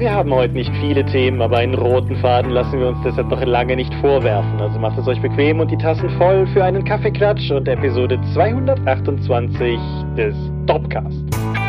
Wir haben heute nicht viele Themen, aber einen roten Faden lassen wir uns deshalb noch lange nicht vorwerfen. Also macht es euch bequem und die Tassen voll für einen Kaffeeklatsch und Episode 228 des Dopcast.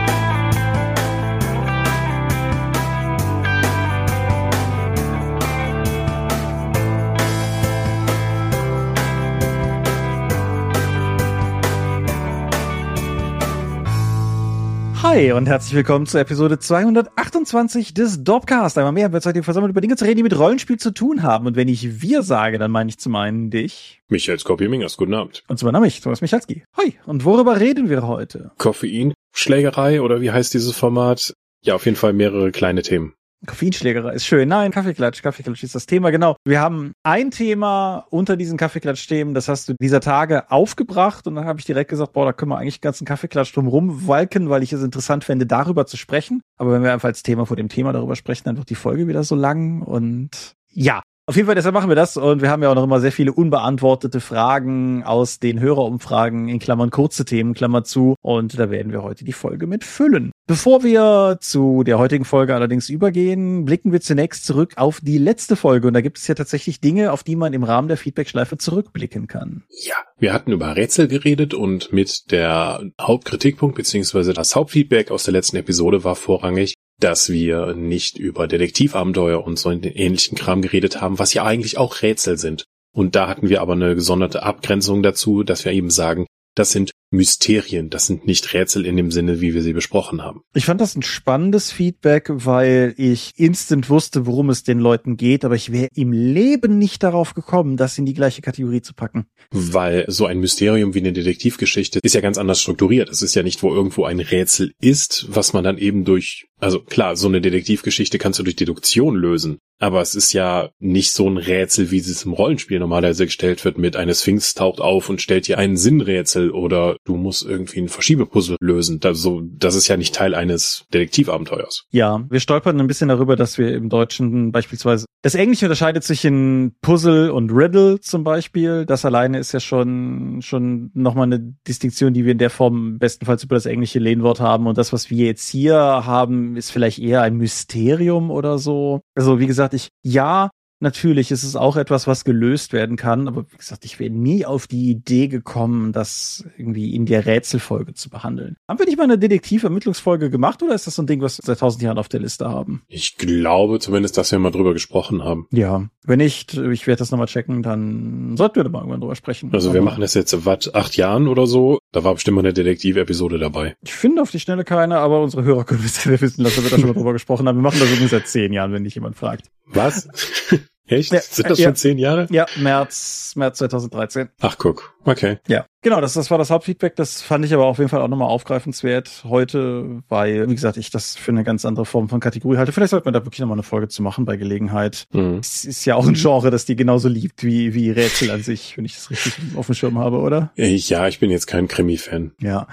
Hi und herzlich willkommen zur Episode 228 des Dopcast. Einmal mehr haben wir uns heute versammelt, über Dinge zu reden, die mit Rollenspiel zu tun haben. Und wenn ich wir sage, dann meine ich zum einen dich. Michael Skopje-Mingers, guten Abend. Und zum anderen mich, Thomas Michalski. Hi. Und worüber reden wir heute? Koffein, Schlägerei oder wie heißt dieses Format? Ja, auf jeden Fall mehrere kleine Themen. Koffeinschlägerei ist schön. Nein, Kaffeeklatsch. Kaffeeklatsch ist das Thema, genau. Wir haben ein Thema unter diesen Kaffeeklatsch-Themen, das hast du dieser Tage aufgebracht und dann habe ich direkt gesagt, boah, da können wir eigentlich den ganzen Kaffeeklatsch drum rumwalken, weil ich es interessant fände, darüber zu sprechen. Aber wenn wir einfach als Thema vor dem Thema darüber sprechen, dann wird die Folge wieder so lang und ja, auf jeden Fall, deshalb machen wir das und wir haben ja auch noch immer sehr viele unbeantwortete Fragen aus den Hörerumfragen in Klammern kurze Themen, Klammer zu und da werden wir heute die Folge mit füllen. Bevor wir zu der heutigen Folge allerdings übergehen, blicken wir zunächst zurück auf die letzte Folge und da gibt es ja tatsächlich Dinge, auf die man im Rahmen der Feedback-Schleife zurückblicken kann. Ja, wir hatten über Rätsel geredet und mit der Hauptkritikpunkt beziehungsweise das Hauptfeedback aus der letzten Episode war vorrangig, dass wir nicht über Detektivabenteuer und so ähnlichen Kram geredet haben, was ja eigentlich auch Rätsel sind. Und da hatten wir aber eine gesonderte Abgrenzung dazu, dass wir eben sagen, das sind Mysterien, das sind nicht Rätsel in dem Sinne, wie wir sie besprochen haben. Ich fand das ein spannendes Feedback, weil ich instant wusste, worum es den Leuten geht, aber ich wäre im Leben nicht darauf gekommen, das in die gleiche Kategorie zu packen. Weil so ein Mysterium wie eine Detektivgeschichte ist ja ganz anders strukturiert. Es ist ja nicht, wo irgendwo ein Rätsel ist, was man dann eben durch, also klar, so eine Detektivgeschichte kannst du durch Deduktion lösen. Aber es ist ja nicht so ein Rätsel, wie es im Rollenspiel normalerweise gestellt wird, mit eine Sphinx taucht auf und stellt dir ein Sinnrätsel oder du musst irgendwie ein Verschiebepuzzle lösen. Also, das ist ja nicht Teil eines Detektivabenteuers. Ja, wir stolpern ein bisschen darüber, dass wir im Deutschen beispielsweise das Englische unterscheidet sich in Puzzle und Riddle zum Beispiel. Das alleine ist ja schon, schon nochmal eine Distinktion, die wir in der Form bestenfalls über das englische Lehnwort haben. Und das, was wir jetzt hier haben, ist vielleicht eher ein Mysterium oder so. Also, wie gesagt, ich, ja, Natürlich ist es auch etwas, was gelöst werden kann, aber wie gesagt, ich wäre nie auf die Idee gekommen, das irgendwie in der Rätselfolge zu behandeln. Haben wir nicht mal eine Detektivermittlungsfolge gemacht oder ist das so ein Ding, was wir seit tausend Jahren auf der Liste haben? Ich glaube zumindest, dass wir mal drüber gesprochen haben. Ja, wenn nicht, ich werde das nochmal checken, dann sollten wir da mal irgendwann drüber sprechen. Also wir machen das jetzt seit acht Jahren oder so. Da war bestimmt mal eine Detektiv-Episode dabei. Ich finde auf die Schnelle keine, aber unsere Hörer können es wissen dass wir da schon mal drüber gesprochen haben. Wir machen das übrigens seit zehn Jahren, wenn dich jemand fragt. Was? Echt? Ja, Sind das ja, schon zehn Jahre? Ja, März, März 2013. Ach, guck. Okay. Ja. Genau, das, das war das Hauptfeedback. Das fand ich aber auf jeden Fall auch nochmal aufgreifenswert heute, weil, wie gesagt, ich das für eine ganz andere Form von Kategorie halte. Vielleicht sollte man da wirklich nochmal eine Folge zu machen bei Gelegenheit. Mhm. Es ist ja auch ein Genre, das die genauso liebt wie, wie Rätsel an sich, wenn ich das richtig auf dem Schirm habe, oder? Ja, ich bin jetzt kein Krimi-Fan. Ja.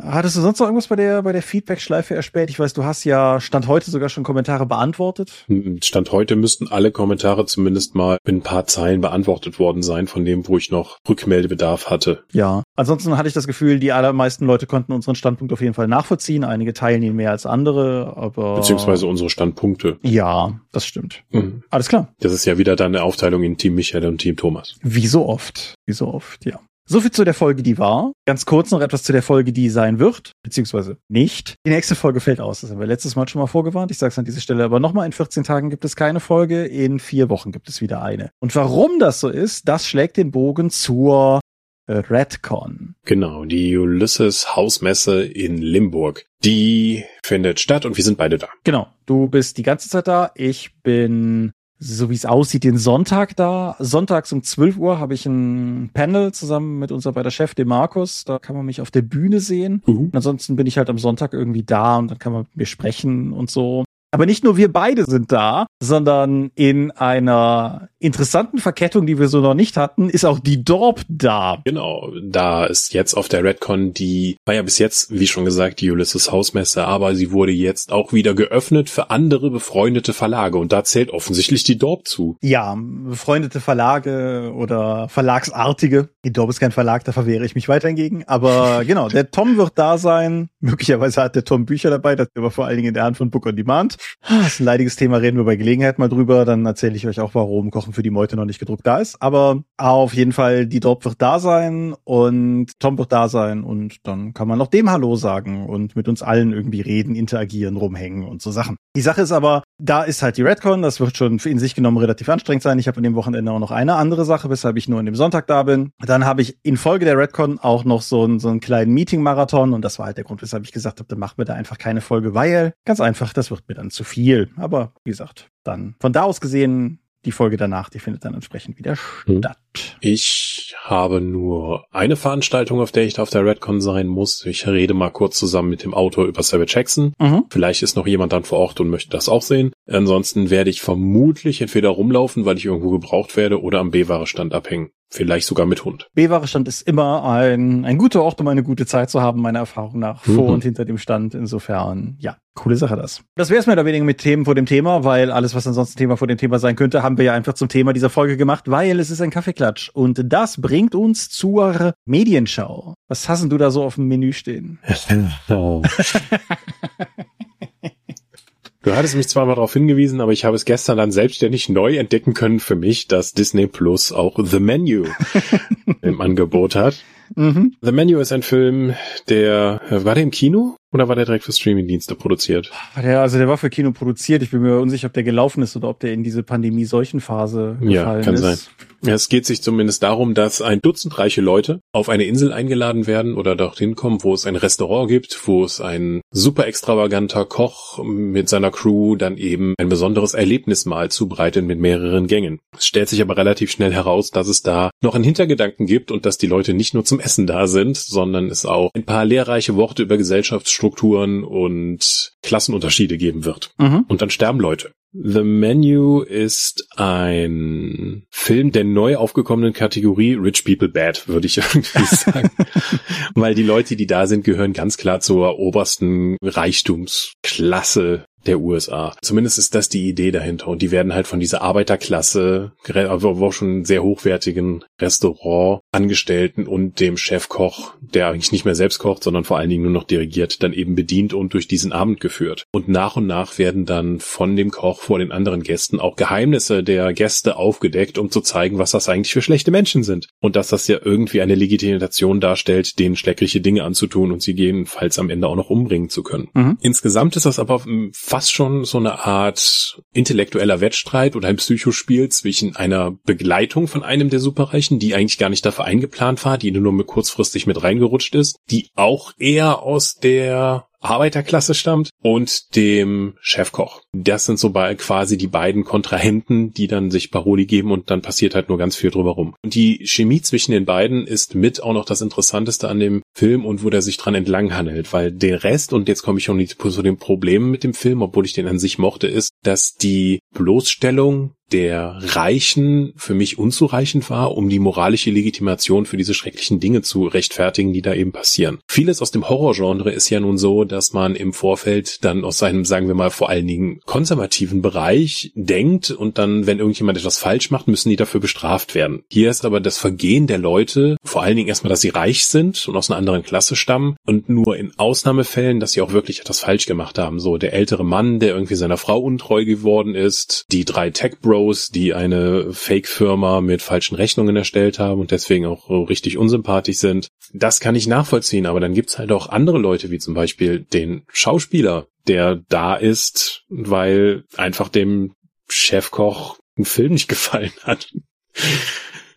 Hattest du sonst noch irgendwas bei der, bei der Feedback-Schleife erspäht? Ich weiß, du hast ja Stand heute sogar schon Kommentare beantwortet. Stand heute müssten alle Kommentare zumindest mal in ein paar Zeilen beantwortet worden sein, von dem, wo ich noch Rückmeldebedarf hatte. Ja. Ansonsten hatte ich das Gefühl, die allermeisten Leute konnten unseren Standpunkt auf jeden Fall nachvollziehen. Einige teilen ihn mehr als andere, aber. Beziehungsweise unsere Standpunkte. Ja, das stimmt. Mhm. Alles klar. Das ist ja wieder dann eine Aufteilung in Team Michael und Team Thomas. Wie so oft. Wie so oft, ja. So viel zu der Folge, die war. Ganz kurz noch etwas zu der Folge, die sein wird, beziehungsweise nicht. Die nächste Folge fällt aus. Das haben wir letztes Mal schon mal vorgewarnt. Ich sage es an dieser Stelle aber nochmal. In 14 Tagen gibt es keine Folge. In vier Wochen gibt es wieder eine. Und warum das so ist, das schlägt den Bogen zur Redcon. Genau, die Ulysses Hausmesse in Limburg. Die findet statt und wir sind beide da. Genau, du bist die ganze Zeit da. Ich bin so wie es aussieht, den Sonntag da. Sonntags um 12 Uhr habe ich ein Panel zusammen mit unserer bei der Chef, dem Markus. Da kann man mich auf der Bühne sehen. Uh ansonsten bin ich halt am Sonntag irgendwie da und dann kann man mit mir sprechen und so. Aber nicht nur wir beide sind da, sondern in einer interessanten Verkettung, die wir so noch nicht hatten, ist auch die Dorp da. Genau, da ist jetzt auf der Redcon die, war ja bis jetzt, wie schon gesagt, die Ulysses Hausmesse, aber sie wurde jetzt auch wieder geöffnet für andere befreundete Verlage und da zählt offensichtlich die Dorp zu. Ja, befreundete Verlage oder Verlagsartige. Die Dorp ist kein Verlag, da verwehre ich mich weiter hingegen. Aber genau, der Tom wird da sein. Möglicherweise hat der Tom Bücher dabei, das ist aber vor allen Dingen in der Hand von Book on Demand. Das ist ein leidiges Thema, reden wir bei Gelegenheit mal drüber. Dann erzähle ich euch auch, warum Kochen für die Meute noch nicht gedruckt da ist. Aber auf jeden Fall, die Drop wird da sein und Tom wird da sein und dann kann man noch dem Hallo sagen und mit uns allen irgendwie reden, interagieren, rumhängen und so Sachen. Die Sache ist aber, da ist halt die Redcon, das wird schon in sich genommen relativ anstrengend sein. Ich habe an dem Wochenende auch noch eine andere Sache, weshalb ich nur an dem Sonntag da bin. Dann habe ich in Folge der Redcon auch noch so einen, so einen kleinen Meeting-Marathon und das war halt der Grund, weshalb ich gesagt habe, dann machen wir da einfach keine Folge, weil ganz einfach, das wird mir dann zu viel. Aber wie gesagt, dann von da aus gesehen die Folge danach, die findet dann entsprechend wieder hm. statt. Ich habe nur eine Veranstaltung, auf der ich da auf der Redcon sein muss. Ich rede mal kurz zusammen mit dem Autor über Savage Jackson. Mhm. Vielleicht ist noch jemand dann vor Ort und möchte das auch sehen. Ansonsten werde ich vermutlich entweder rumlaufen, weil ich irgendwo gebraucht werde, oder am B-Ware-Stand abhängen. Vielleicht sogar mit Hund. B-Ware-Stand ist immer ein, ein guter Ort, um eine gute Zeit zu haben, meiner Erfahrung nach, vor mhm. und hinter dem Stand. Insofern, ja, coole Sache das. Das wäre es mehr oder weniger mit Themen vor dem Thema, weil alles, was ansonsten Thema vor dem Thema sein könnte, haben wir ja einfach zum Thema dieser Folge gemacht, weil es ist ein Kaffeeklatsch. Und das bringt uns zur Medienschau. Was hast du da so auf dem Menü stehen? Du hattest mich zwar mal darauf hingewiesen, aber ich habe es gestern dann selbstständig neu entdecken können für mich, dass Disney Plus auch The Menu im Angebot hat. Mhm. The Menu ist ein Film, der, war der im Kino? Oder war der direkt für Streamingdienste produziert? Ja, also der war für Kino produziert. Ich bin mir unsicher, ob der gelaufen ist oder ob der in diese Pandemie-Seuchenphase gefallen ja, kann ist. Sein. Ja, es geht sich zumindest darum, dass ein Dutzend reiche Leute auf eine Insel eingeladen werden oder dorthin kommen, wo es ein Restaurant gibt, wo es ein super extravaganter Koch mit seiner Crew dann eben ein besonderes Erlebnismahl zubereitet mit mehreren Gängen. Es stellt sich aber relativ schnell heraus, dass es da noch einen Hintergedanken gibt und dass die Leute nicht nur zum Essen da sind, sondern es auch ein paar lehrreiche Worte über Gesellschaftsstrukturen und Klassenunterschiede geben wird. Mhm. Und dann sterben Leute. The Menu ist ein Film der neu aufgekommenen Kategorie Rich People Bad, würde ich irgendwie sagen. Weil die Leute, die da sind, gehören ganz klar zur obersten Reichtumsklasse der USA. Zumindest ist das die Idee dahinter. Und die werden halt von dieser Arbeiterklasse, aber auch schon sehr hochwertigen Restaurantangestellten und dem Chefkoch, der eigentlich nicht mehr selbst kocht, sondern vor allen Dingen nur noch dirigiert, dann eben bedient und durch diesen Abend geführt. Und nach und nach werden dann von dem Koch vor den anderen Gästen auch Geheimnisse der Gäste aufgedeckt, um zu zeigen, was das eigentlich für schlechte Menschen sind. Und dass das ja irgendwie eine Legitimation darstellt, denen schleckliche Dinge anzutun und sie jedenfalls am Ende auch noch umbringen zu können. Mhm. Insgesamt ist das aber fast schon so eine Art intellektueller Wettstreit oder ein Psychospiel zwischen einer Begleitung von einem der Superreichen, die eigentlich gar nicht dafür eingeplant war, die nur kurzfristig mit reingerutscht ist, die auch eher aus der Arbeiterklasse stammt und dem Chefkoch. Das sind so bei quasi die beiden Kontrahenten, die dann sich Paroli geben und dann passiert halt nur ganz viel drüber rum. Und die Chemie zwischen den beiden ist mit auch noch das Interessanteste an dem Film und wo der sich dran entlang handelt, weil der Rest, und jetzt komme ich schon zu den Problemen mit dem Film, obwohl ich den an sich mochte, ist, dass die Bloßstellung der Reichen für mich unzureichend war, um die moralische Legitimation für diese schrecklichen Dinge zu rechtfertigen, die da eben passieren. Vieles aus dem Horrorgenre ist ja nun so, dass man im Vorfeld dann aus seinem, sagen wir mal, vor allen Dingen konservativen Bereich denkt und dann, wenn irgendjemand etwas falsch macht, müssen die dafür bestraft werden. Hier ist aber das Vergehen der Leute, vor allen Dingen erstmal, dass sie reich sind und aus einer anderen Klasse stammen und nur in Ausnahmefällen, dass sie auch wirklich etwas falsch gemacht haben. So der ältere Mann, der irgendwie seiner Frau untreu geworden ist, die drei Tech Bros CEOs, die eine Fake-Firma mit falschen Rechnungen erstellt haben und deswegen auch richtig unsympathisch sind. Das kann ich nachvollziehen, aber dann gibt's halt auch andere Leute, wie zum Beispiel den Schauspieler, der da ist, weil einfach dem Chefkoch ein Film nicht gefallen hat.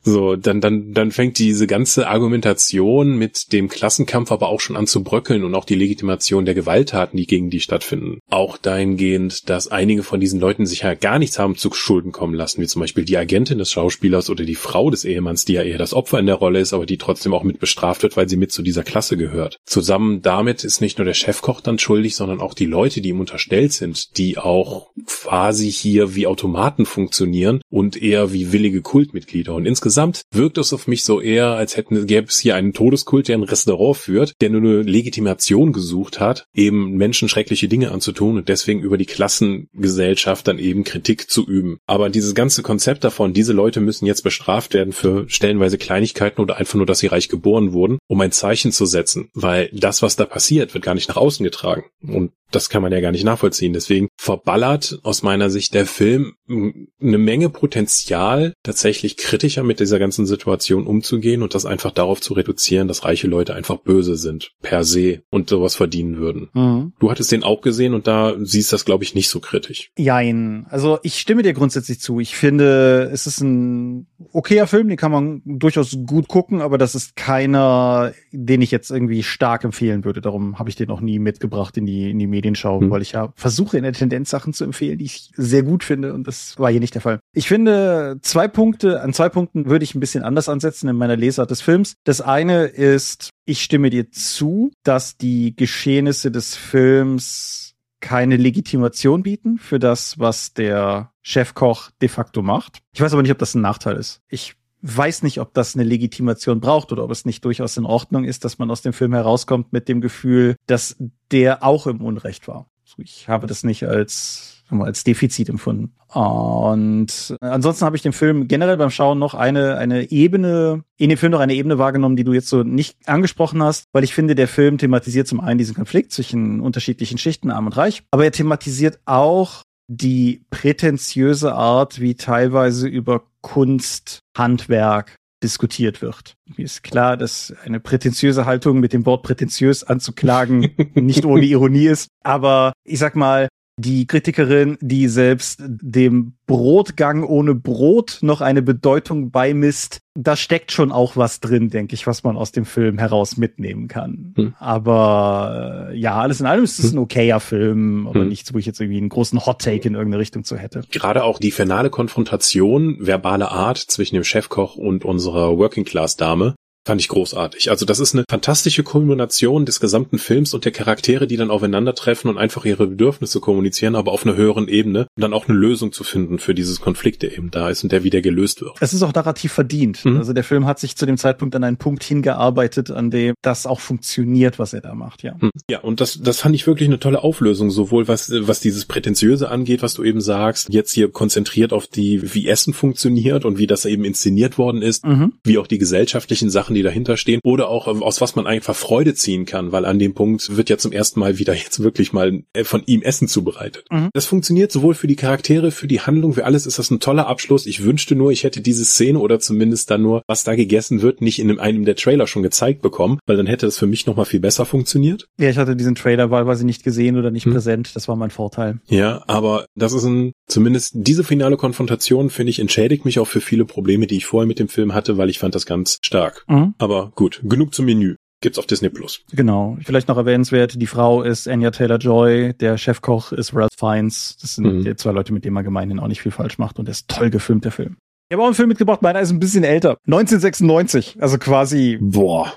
So, dann, dann, dann fängt diese ganze Argumentation mit dem Klassenkampf aber auch schon an zu bröckeln und auch die Legitimation der Gewalttaten, die gegen die stattfinden. Auch dahingehend, dass einige von diesen Leuten sich ja gar nichts haben zu Schulden kommen lassen, wie zum Beispiel die Agentin des Schauspielers oder die Frau des Ehemanns, die ja eher das Opfer in der Rolle ist, aber die trotzdem auch mit bestraft wird, weil sie mit zu dieser Klasse gehört. Zusammen damit ist nicht nur der Chefkoch dann schuldig, sondern auch die Leute, die ihm unterstellt sind, die auch quasi hier wie Automaten funktionieren und eher wie willige Kultmitglieder. Und insgesamt insgesamt wirkt es auf mich so eher, als hätten, gäbe es hier einen Todeskult, der ein Restaurant führt, der nur eine Legitimation gesucht hat, eben Menschen schreckliche Dinge anzutun und deswegen über die Klassengesellschaft dann eben Kritik zu üben. Aber dieses ganze Konzept davon, diese Leute müssen jetzt bestraft werden für stellenweise Kleinigkeiten oder einfach nur, dass sie reich geboren wurden, um ein Zeichen zu setzen, weil das, was da passiert, wird gar nicht nach außen getragen. Und das kann man ja gar nicht nachvollziehen. Deswegen verballert aus meiner Sicht der Film eine Menge Potenzial, tatsächlich kritischer mit dieser ganzen Situation umzugehen und das einfach darauf zu reduzieren, dass reiche Leute einfach böse sind, per se, und sowas verdienen würden. Mhm. Du hattest den auch gesehen und da siehst das, glaube ich, nicht so kritisch. Jein. Also ich stimme dir grundsätzlich zu. Ich finde, es ist ein okayer Film, den kann man durchaus gut gucken, aber das ist keiner, den ich jetzt irgendwie stark empfehlen würde. Darum habe ich den noch nie mitgebracht in die, in die Medienschau, mhm. weil ich ja versuche in der Tendenz Sachen zu empfehlen, die ich sehr gut finde und das war hier nicht der Fall. Ich finde zwei Punkte, an zwei Punkten würde ich ein bisschen anders ansetzen in meiner Lesart des Films. Das eine ist, ich stimme dir zu, dass die Geschehnisse des Films keine Legitimation bieten für das, was der Chefkoch de facto macht. Ich weiß aber nicht, ob das ein Nachteil ist. Ich weiß nicht, ob das eine Legitimation braucht oder ob es nicht durchaus in Ordnung ist, dass man aus dem Film herauskommt mit dem Gefühl, dass der auch im Unrecht war. Ich habe das nicht als als Defizit empfunden. Und ansonsten habe ich den Film generell beim Schauen noch eine, eine Ebene, in dem Film noch eine Ebene wahrgenommen, die du jetzt so nicht angesprochen hast, weil ich finde, der Film thematisiert zum einen diesen Konflikt zwischen unterschiedlichen Schichten, arm und reich, aber er thematisiert auch die prätentiöse Art, wie teilweise über Kunst, Handwerk diskutiert wird. Mir ist klar, dass eine prätentiöse Haltung mit dem Wort prätentiös anzuklagen nicht ohne Ironie ist. Aber ich sag mal, die Kritikerin, die selbst dem Brotgang ohne Brot noch eine Bedeutung beimisst, da steckt schon auch was drin, denke ich, was man aus dem Film heraus mitnehmen kann. Hm. Aber äh, ja, alles in allem ist es hm. ein okayer Film, aber hm. nichts, wo ich jetzt irgendwie einen großen Hot Take in irgendeine Richtung zu hätte. Gerade auch die finale Konfrontation, verbale Art zwischen dem Chefkoch und unserer Working Class Dame, Fand ich großartig. Also das ist eine fantastische Kulmination des gesamten Films und der Charaktere, die dann aufeinandertreffen und einfach ihre Bedürfnisse kommunizieren, aber auf einer höheren Ebene und dann auch eine Lösung zu finden für dieses Konflikt, der eben da ist und der wieder gelöst wird. Es ist auch narrativ verdient. Mhm. Also der Film hat sich zu dem Zeitpunkt an einen Punkt hingearbeitet, an dem das auch funktioniert, was er da macht, ja. Mhm. Ja, und das, das fand ich wirklich eine tolle Auflösung, sowohl was, was dieses Prätentiöse angeht, was du eben sagst, jetzt hier konzentriert auf die, wie Essen funktioniert und wie das eben inszeniert worden ist, mhm. wie auch die gesellschaftlichen Sachen, die dahinter stehen oder auch ähm, aus was man einfach Freude ziehen kann, weil an dem Punkt wird ja zum ersten Mal wieder jetzt wirklich mal äh, von ihm Essen zubereitet. Mhm. Das funktioniert sowohl für die Charaktere, für die Handlung, für alles ist das ein toller Abschluss. Ich wünschte nur, ich hätte diese Szene oder zumindest dann nur, was da gegessen wird, nicht in einem der Trailer schon gezeigt bekommen, weil dann hätte das für mich nochmal viel besser funktioniert. Ja, ich hatte diesen Trailer wahlweise nicht gesehen oder nicht hm. präsent. Das war mein Vorteil. Ja, aber das ist ein, zumindest diese finale Konfrontation, finde ich, entschädigt mich auch für viele Probleme, die ich vorher mit dem Film hatte, weil ich fand das ganz stark. Mhm. Aber gut, genug zum Menü. Gibt's auf Disney Plus. Genau. Vielleicht noch erwähnenswert, die Frau ist Anya Taylor-Joy, der Chefkoch ist Ralph Fiennes. Das sind mhm. die zwei Leute, mit denen man gemeinhin auch nicht viel falsch macht und der ist toll gefilmt, der Film. Ich habe auch einen Film mitgebracht, meiner ist ein bisschen älter. 1996, also quasi boah,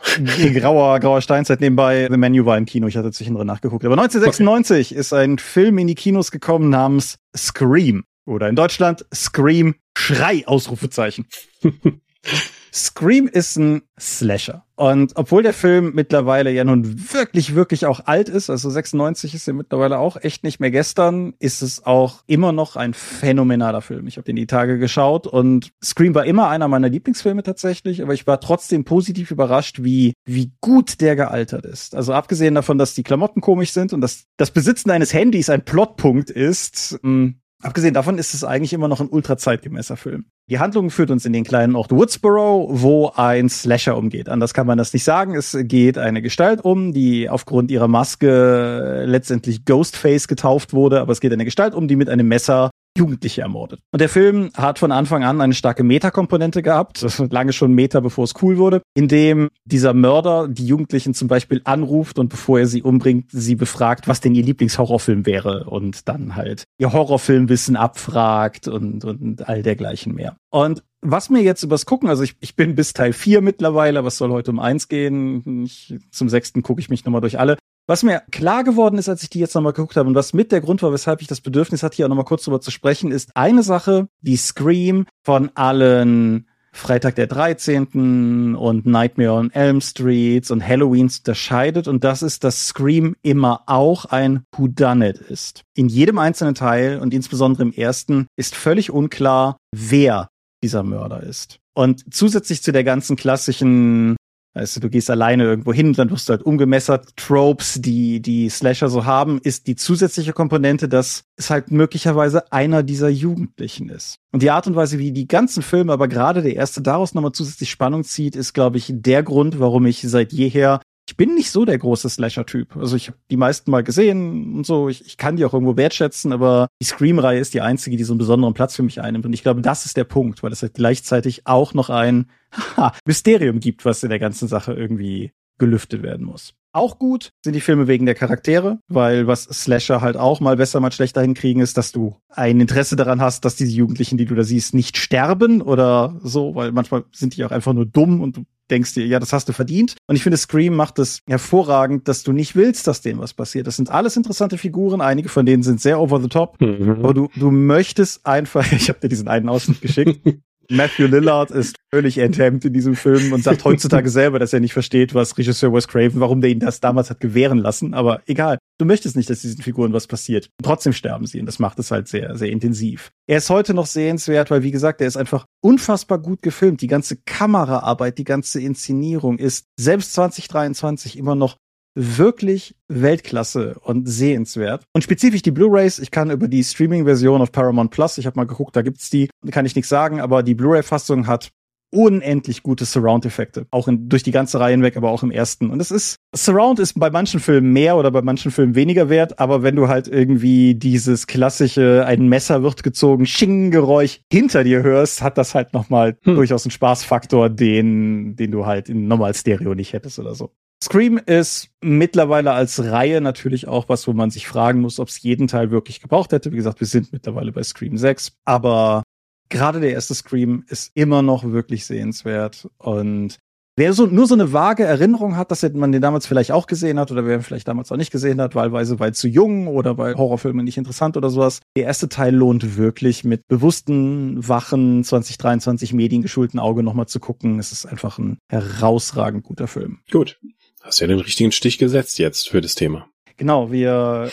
grauer, grauer Steinzeit nebenbei. The Menu war im Kino, ich hatte zwischendrin nachgeguckt. Aber 1996 okay. ist ein Film in die Kinos gekommen namens Scream. Oder in Deutschland Scream, Schrei, Ausrufezeichen. Scream ist ein Slasher. Und obwohl der Film mittlerweile ja nun wirklich, wirklich auch alt ist, also 96 ist ja mittlerweile auch echt nicht mehr gestern, ist es auch immer noch ein phänomenaler Film. Ich habe den die Tage geschaut und Scream war immer einer meiner Lieblingsfilme tatsächlich, aber ich war trotzdem positiv überrascht, wie, wie gut der gealtert ist. Also abgesehen davon, dass die Klamotten komisch sind und dass das Besitzen eines Handys ein Plotpunkt ist, mh, hm, Abgesehen davon ist es eigentlich immer noch ein ultra zeitgemäßer Film. Die Handlung führt uns in den kleinen Ort Woodsboro, wo ein Slasher umgeht. Anders kann man das nicht sagen. Es geht eine Gestalt um, die aufgrund ihrer Maske letztendlich Ghostface getauft wurde, aber es geht eine Gestalt um, die mit einem Messer Jugendliche ermordet. Und der Film hat von Anfang an eine starke Meta-Komponente gehabt, lange schon Meta, bevor es cool wurde, in dem dieser Mörder die Jugendlichen zum Beispiel anruft und bevor er sie umbringt, sie befragt, was denn ihr Lieblingshorrorfilm wäre und dann halt ihr Horrorfilmwissen abfragt und, und all dergleichen mehr. Und was mir jetzt übers Gucken, also ich, ich bin bis Teil 4 mittlerweile, was soll heute um eins gehen? Ich, zum sechsten gucke ich mich nochmal durch alle. Was mir klar geworden ist, als ich die jetzt nochmal geguckt habe und was mit der Grund war, weshalb ich das Bedürfnis hatte, hier auch nochmal kurz drüber zu sprechen, ist eine Sache, die Scream von allen Freitag der 13. und Nightmare on Elm Street und Halloweens unterscheidet und das ist, dass Scream immer auch ein Whodunit ist. In jedem einzelnen Teil und insbesondere im ersten ist völlig unklar, wer dieser Mörder ist. Und zusätzlich zu der ganzen klassischen Weißt du, du gehst alleine irgendwo hin, dann wirst du halt umgemessert. Tropes, die die Slasher so haben, ist die zusätzliche Komponente, dass es halt möglicherweise einer dieser Jugendlichen ist. Und die Art und Weise, wie die ganzen Filme, aber gerade der erste daraus nochmal zusätzlich Spannung zieht, ist, glaube ich, der Grund, warum ich seit jeher ich bin nicht so der große Slasher-Typ. Also ich habe die meisten mal gesehen und so. Ich, ich kann die auch irgendwo wertschätzen, aber die Scream-Reihe ist die einzige, die so einen besonderen Platz für mich einnimmt. Und ich glaube, das ist der Punkt, weil es halt gleichzeitig auch noch ein haha, Mysterium gibt, was in der ganzen Sache irgendwie gelüftet werden muss. Auch gut sind die Filme wegen der Charaktere, weil was Slasher halt auch mal besser, mal schlechter hinkriegen, ist, dass du ein Interesse daran hast, dass diese Jugendlichen, die du da siehst, nicht sterben oder so, weil manchmal sind die auch einfach nur dumm und du denkst dir, ja, das hast du verdient. Und ich finde, Scream macht es hervorragend, dass du nicht willst, dass denen was passiert. Das sind alles interessante Figuren. Einige von denen sind sehr over the top. Mhm. Aber du, du möchtest einfach, ich habe dir diesen einen Ausschnitt geschickt. Matthew Lillard ist völlig enthemmt in diesem Film und sagt heutzutage selber, dass er nicht versteht, was Regisseur Wes Craven, warum der ihn das damals hat gewähren lassen. Aber egal. Du möchtest nicht, dass diesen Figuren was passiert. trotzdem sterben sie und das macht es halt sehr, sehr intensiv. Er ist heute noch sehenswert, weil wie gesagt, er ist einfach unfassbar gut gefilmt. Die ganze Kameraarbeit, die ganze Inszenierung ist selbst 2023 immer noch wirklich Weltklasse und sehenswert. Und spezifisch die Blu-rays, ich kann über die Streaming-Version auf Paramount Plus, ich habe mal geguckt, da gibt's die, kann ich nichts sagen, aber die Blu-ray-Fassung hat unendlich gute Surround-Effekte. Auch in, durch die ganze Reihe hinweg, aber auch im ersten. Und es ist, Surround ist bei manchen Filmen mehr oder bei manchen Filmen weniger wert, aber wenn du halt irgendwie dieses klassische, ein Messer wird gezogen, Sching-Geräusch hinter dir hörst, hat das halt nochmal hm. durchaus einen Spaßfaktor, den, den du halt in normal Stereo nicht hättest oder so. Scream ist mittlerweile als Reihe natürlich auch was, wo man sich fragen muss, ob es jeden Teil wirklich gebraucht hätte. Wie gesagt, wir sind mittlerweile bei Scream 6, aber gerade der erste Scream ist immer noch wirklich sehenswert und Wer so, nur so eine vage Erinnerung hat, dass man den damals vielleicht auch gesehen hat oder wer ihn vielleicht damals auch nicht gesehen hat, wahlweise weil zu jung oder weil Horrorfilme nicht interessant oder sowas. Der erste Teil lohnt wirklich mit bewussten, wachen, 2023 mediengeschulten Auge nochmal zu gucken. Es ist einfach ein herausragend guter Film. Gut. Hast ja den richtigen Stich gesetzt jetzt für das Thema. Genau, wir,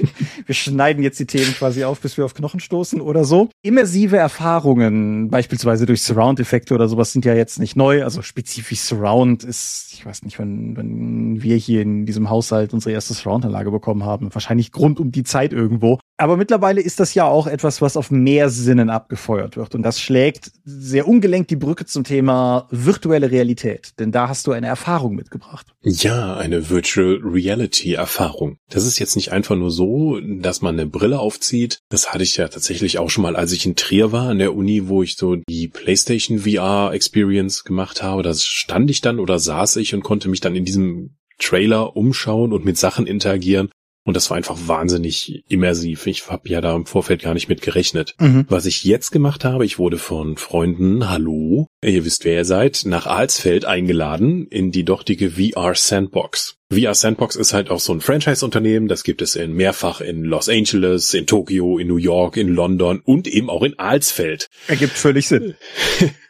wir schneiden jetzt die Themen quasi auf, bis wir auf Knochen stoßen oder so. Immersive Erfahrungen, beispielsweise durch Surround-Effekte oder sowas, sind ja jetzt nicht neu. Also spezifisch Surround ist, ich weiß nicht, wann, wann wir hier in diesem Haushalt unsere erste Surround-Anlage bekommen haben. Wahrscheinlich Grund um die Zeit irgendwo. Aber mittlerweile ist das ja auch etwas, was auf mehr Sinnen abgefeuert wird. Und das schlägt sehr ungelenkt die Brücke zum Thema virtuelle Realität. Denn da hast du eine Erfahrung mitgebracht. Ja, eine Virtual Reality Erfahrung. Das ist jetzt nicht einfach nur so, dass man eine Brille aufzieht. Das hatte ich ja tatsächlich auch schon mal, als ich in Trier war an der Uni, wo ich so die PlayStation VR Experience gemacht habe. Da stand ich dann oder saß ich und konnte mich dann in diesem Trailer umschauen und mit Sachen interagieren. Und das war einfach wahnsinnig immersiv. Ich habe ja da im Vorfeld gar nicht mit gerechnet. Mhm. Was ich jetzt gemacht habe, ich wurde von Freunden, hallo, ihr wisst, wer ihr seid, nach Alsfeld eingeladen in die dortige VR Sandbox. VR Sandbox ist halt auch so ein Franchise-Unternehmen. Das gibt es in mehrfach in Los Angeles, in Tokio, in New York, in London und eben auch in Alsfeld. Ergibt völlig Sinn.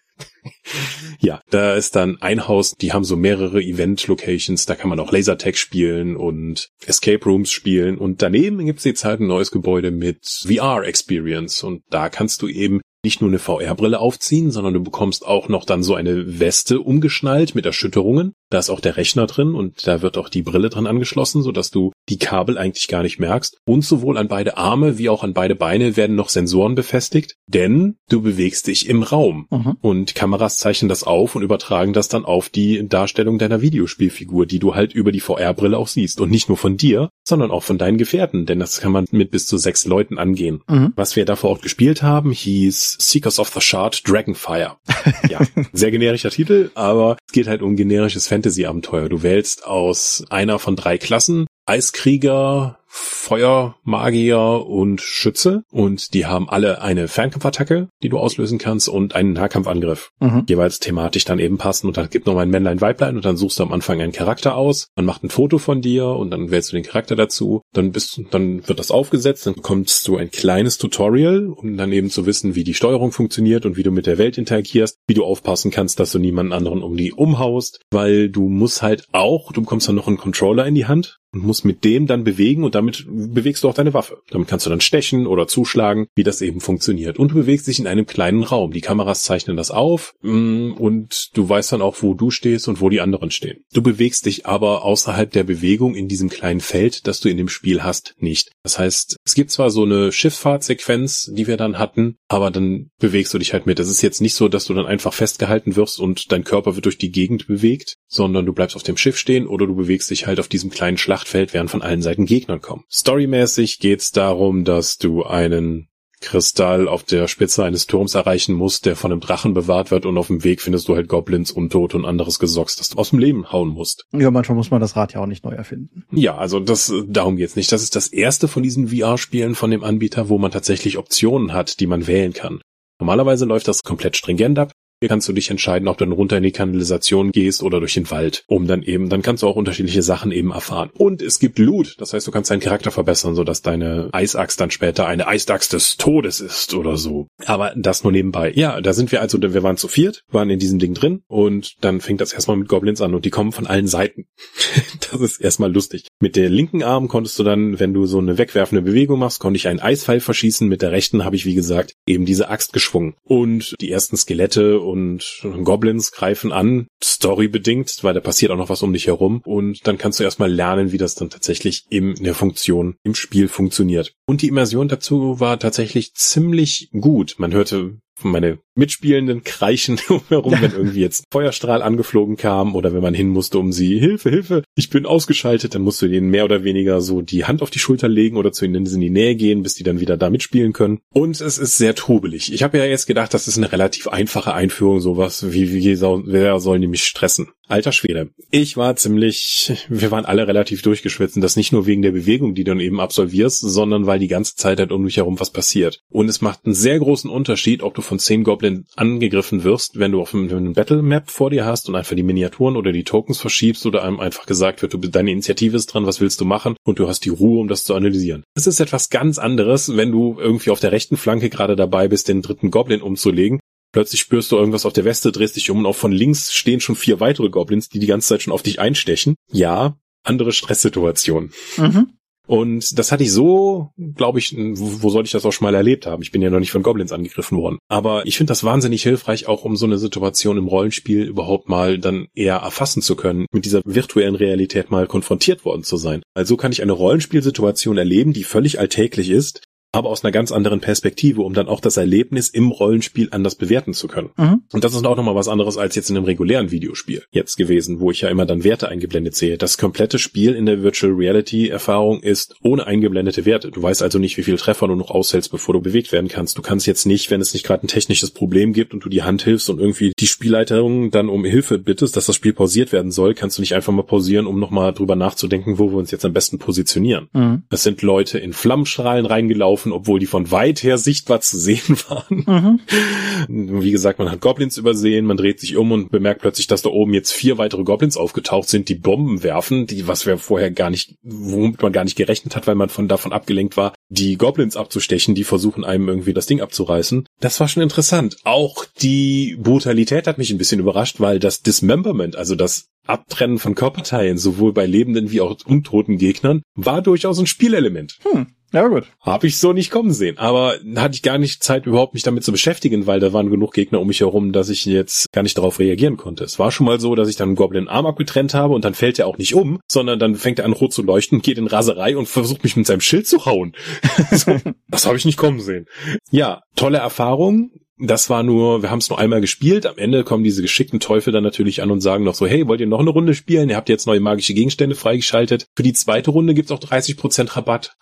ja, da ist dann ein Haus, die haben so mehrere Event-Locations, da kann man auch Lasertag spielen und Escape Rooms spielen und daneben gibt's jetzt halt ein neues Gebäude mit VR-Experience und da kannst du eben nicht nur eine VR-Brille aufziehen, sondern du bekommst auch noch dann so eine Weste umgeschnallt mit Erschütterungen. Da ist auch der Rechner drin und da wird auch die Brille dran angeschlossen, sodass du die Kabel eigentlich gar nicht merkst. Und sowohl an beide Arme wie auch an beide Beine werden noch Sensoren befestigt, denn du bewegst dich im Raum. Mhm. Und Kameras zeichnen das auf und übertragen das dann auf die Darstellung deiner Videospielfigur, die du halt über die VR-Brille auch siehst. Und nicht nur von dir, sondern auch von deinen Gefährten, denn das kann man mit bis zu sechs Leuten angehen. Mhm. Was wir da vor Ort gespielt haben, hieß Seekers of the Shard Dragonfire. ja, sehr generischer Titel, aber es geht halt um generisches Fantasy-Abenteuer. Du wählst aus einer von drei Klassen Eiskrieger, Feuermagier und Schütze. Und die haben alle eine Fernkampfattacke, die du auslösen kannst und einen Nahkampfangriff. Mhm. Jeweils thematisch dann eben passen und dann gibt noch mal ein Männlein, Weiblein. Und dann suchst du am Anfang einen Charakter aus, man macht ein Foto von dir und dann wählst du den Charakter dazu, dann bist dann wird das aufgesetzt, dann bekommst du ein kleines Tutorial, um dann eben zu wissen, wie die Steuerung funktioniert und wie du mit der Welt interagierst, wie du aufpassen kannst, dass du niemanden anderen um die umhaust, weil du musst halt auch, du bekommst dann noch einen Controller in die Hand und musst mit dem dann bewegen und damit bewegst du auch deine Waffe. Damit kannst du dann stechen oder zuschlagen, wie das eben funktioniert. Und du bewegst dich in einem kleinen Raum. Die Kameras zeichnen das auf mm, und du weißt dann auch, wo du stehst und wo die anderen stehen. Du bewegst dich aber außerhalb der Bewegung in diesem kleinen Feld, das du in dem Spiel hast, nicht. Das heißt, es gibt zwar so eine Schifffahrtsequenz, die wir dann hatten, aber dann bewegst du dich halt mit. Es ist jetzt nicht so, dass du dann einfach festgehalten wirst und dein Körper wird durch die Gegend bewegt, sondern du bleibst auf dem Schiff stehen oder du bewegst dich halt auf diesem kleinen Schlachtfeld, während von allen Seiten Gegnern kommen. Storymäßig geht's darum, dass du einen Kristall auf der Spitze eines Turms erreichen musst, der von einem Drachen bewahrt wird und auf dem Weg findest du halt Goblins, Untot und anderes Gesocks, das du aus dem Leben hauen musst. Ja, manchmal muss man das Rad ja auch nicht neu erfinden. Ja, also das, darum geht's nicht. Das ist das erste von diesen VR-Spielen von dem Anbieter, wo man tatsächlich Optionen hat, die man wählen kann. Normalerweise läuft das komplett stringent ab. Hier kannst du dich entscheiden, ob du dann runter in die Kanalisation gehst oder durch den Wald, um dann eben, dann kannst du auch unterschiedliche Sachen eben erfahren. Und es gibt Loot, das heißt, du kannst deinen Charakter verbessern, sodass deine Eisaxt dann später eine Eisaxt des Todes ist oder so. Aber das nur nebenbei. Ja, da sind wir also, wir waren zu viert, waren in diesem Ding drin und dann fängt das erstmal mit Goblins an und die kommen von allen Seiten. das ist erstmal lustig. Mit der linken Arm konntest du dann, wenn du so eine wegwerfende Bewegung machst, konnte ich einen Eispfeil verschießen. Mit der rechten habe ich, wie gesagt, eben diese Axt geschwungen. Und die ersten Skelette und Goblins greifen an, storybedingt, weil da passiert auch noch was um dich herum. Und dann kannst du erstmal lernen, wie das dann tatsächlich in der Funktion im Spiel funktioniert. Und die Immersion dazu war tatsächlich ziemlich gut. Man hörte meine Mitspielenden kreischen umherum, wenn irgendwie jetzt Feuerstrahl angeflogen kam oder wenn man hin musste, um sie Hilfe, Hilfe, ich bin ausgeschaltet, dann musst du denen mehr oder weniger so die Hand auf die Schulter legen oder zu ihnen in die Nähe gehen, bis die dann wieder da mitspielen können. Und es ist sehr trubelig. Ich habe ja jetzt gedacht, das ist eine relativ einfache Einführung, sowas wie, wie wer sollen die mich stressen? Alter Schwede. Ich war ziemlich, wir waren alle relativ durchgeschwitzt. Und das nicht nur wegen der Bewegung, die du dann eben absolvierst, sondern weil die ganze Zeit halt um dich herum was passiert. Und es macht einen sehr großen Unterschied, ob du von zehn Goblin angegriffen wirst, wenn du auf einem Battle Map vor dir hast und einfach die Miniaturen oder die Tokens verschiebst oder einem einfach gesagt wird, du, deine Initiative ist dran, was willst du machen? Und du hast die Ruhe, um das zu analysieren. Es ist etwas ganz anderes, wenn du irgendwie auf der rechten Flanke gerade dabei bist, den dritten Goblin umzulegen Plötzlich spürst du irgendwas auf der Weste, drehst dich um und auch von links stehen schon vier weitere Goblins, die die ganze Zeit schon auf dich einstechen. Ja, andere Stresssituation. Mhm. Und das hatte ich so, glaube ich, wo, wo sollte ich das auch schon mal erlebt haben? Ich bin ja noch nicht von Goblins angegriffen worden. Aber ich finde das wahnsinnig hilfreich, auch um so eine Situation im Rollenspiel überhaupt mal dann eher erfassen zu können, mit dieser virtuellen Realität mal konfrontiert worden zu sein. Also kann ich eine Rollenspielsituation erleben, die völlig alltäglich ist, aber aus einer ganz anderen Perspektive, um dann auch das Erlebnis im Rollenspiel anders bewerten zu können. Mhm. Und das ist auch nochmal was anderes als jetzt in einem regulären Videospiel jetzt gewesen, wo ich ja immer dann Werte eingeblendet sehe. Das komplette Spiel in der Virtual Reality Erfahrung ist ohne eingeblendete Werte. Du weißt also nicht, wie viel Treffer du noch aushältst, bevor du bewegt werden kannst. Du kannst jetzt nicht, wenn es nicht gerade ein technisches Problem gibt und du die Hand hilfst und irgendwie die Spielleiterin dann um Hilfe bittest, dass das Spiel pausiert werden soll, kannst du nicht einfach mal pausieren, um nochmal drüber nachzudenken, wo wir uns jetzt am besten positionieren. Mhm. Es sind Leute in Flammenstrahlen reingelaufen, gelaufen, obwohl die von weit her sichtbar zu sehen waren. Mhm. Wie gesagt, man hat Goblins übersehen, man dreht sich um und bemerkt plötzlich, dass da oben jetzt vier weitere Goblins aufgetaucht sind, die Bomben werfen, die, was wir vorher gar nicht, womit man gar nicht gerechnet hat, weil man von davon abgelenkt war, die Goblins abzustechen, die versuchen einem irgendwie das Ding abzureißen. Das war schon interessant. Auch die Brutalität hat mich ein bisschen überrascht, weil das Dismemberment, also das Abtrennen von Körperteilen, sowohl bei lebenden wie auch untoten Gegnern, war durchaus ein Spielelement. Hm. Ja, gut. Habe ich so nicht kommen sehen. Aber hatte ich gar nicht Zeit, überhaupt mich damit zu beschäftigen, weil da waren genug Gegner um mich herum, dass ich jetzt gar nicht darauf reagieren konnte. Es war schon mal so, dass ich dann einen Goblin Arm abgetrennt habe und dann fällt er auch nicht um, sondern dann fängt er an rot zu leuchten, geht in Raserei und versucht mich mit seinem Schild zu hauen. so, das habe ich nicht kommen sehen. Ja, tolle Erfahrung das war nur, wir haben es nur einmal gespielt. Am Ende kommen diese geschickten Teufel dann natürlich an und sagen noch so, hey, wollt ihr noch eine Runde spielen? Ihr habt jetzt neue magische Gegenstände freigeschaltet. Für die zweite Runde gibt's auch 30% Rabatt.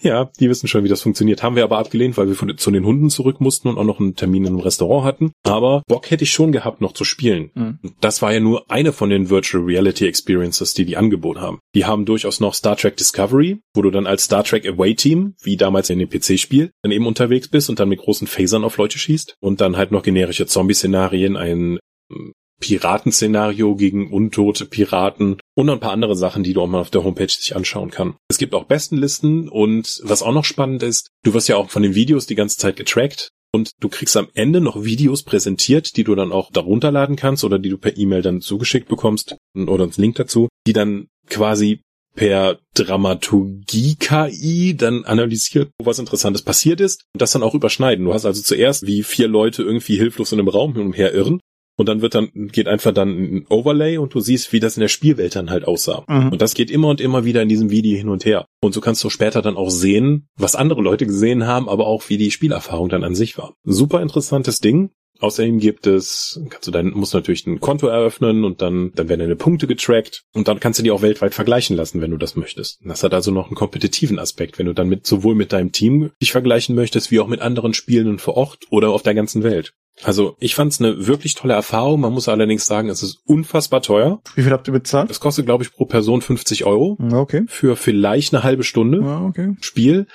Ja, die wissen schon, wie das funktioniert. Haben wir aber abgelehnt, weil wir von, zu den Hunden zurück mussten und auch noch einen Termin im Restaurant hatten. Aber Bock hätte ich schon gehabt, noch zu spielen. Mhm. Das war ja nur eine von den Virtual Reality Experiences, die die angeboten haben. Die haben durchaus noch Star Trek Discovery, wo du dann als Star Trek Away Team, wie damals in dem PC-Spiel, dann eben unterwegs bist und dann mit großen Phasern auf Leute schießt. Und dann halt noch generische Zombie-Szenarien, ein Piratenszenario gegen untote Piraten und ein paar andere Sachen, die du auch mal auf der Homepage sich anschauen kann. Es gibt auch Bestenlisten und was auch noch spannend ist, du wirst ja auch von den Videos die ganze Zeit getrackt und du kriegst am Ende noch Videos präsentiert, die du dann auch darunter laden kannst oder die du per E-Mail dann zugeschickt bekommst oder einen Link dazu, die dann quasi per Dramaturgie-KI dann analysiert, wo was Interessantes passiert ist und das dann auch überschneiden. Du hast also zuerst wie vier Leute irgendwie hilflos in einem Raum hin und her irren und dann wird dann, geht einfach dann ein Overlay und du siehst, wie das in der Spielwelt dann halt aussah. Mhm. Und das geht immer und immer wieder in diesem Video hin und her. Und so kannst du später dann auch sehen, was andere Leute gesehen haben, aber auch wie die Spielerfahrung dann an sich war. Super interessantes Ding. Außerdem gibt es, kannst du dann, musst natürlich ein Konto eröffnen und dann, dann werden deine Punkte getrackt und dann kannst du die auch weltweit vergleichen lassen, wenn du das möchtest. Das hat also noch einen kompetitiven Aspekt, wenn du dann mit, sowohl mit deinem Team dich vergleichen möchtest, wie auch mit anderen Spielenden vor Ort oder auf der ganzen Welt. Also ich fand es eine wirklich tolle Erfahrung. Man muss allerdings sagen, es ist unfassbar teuer. Wie viel habt ihr bezahlt? Es kostet, glaube ich, pro Person 50 Euro. Okay. Für vielleicht eine halbe Stunde okay. Spiel.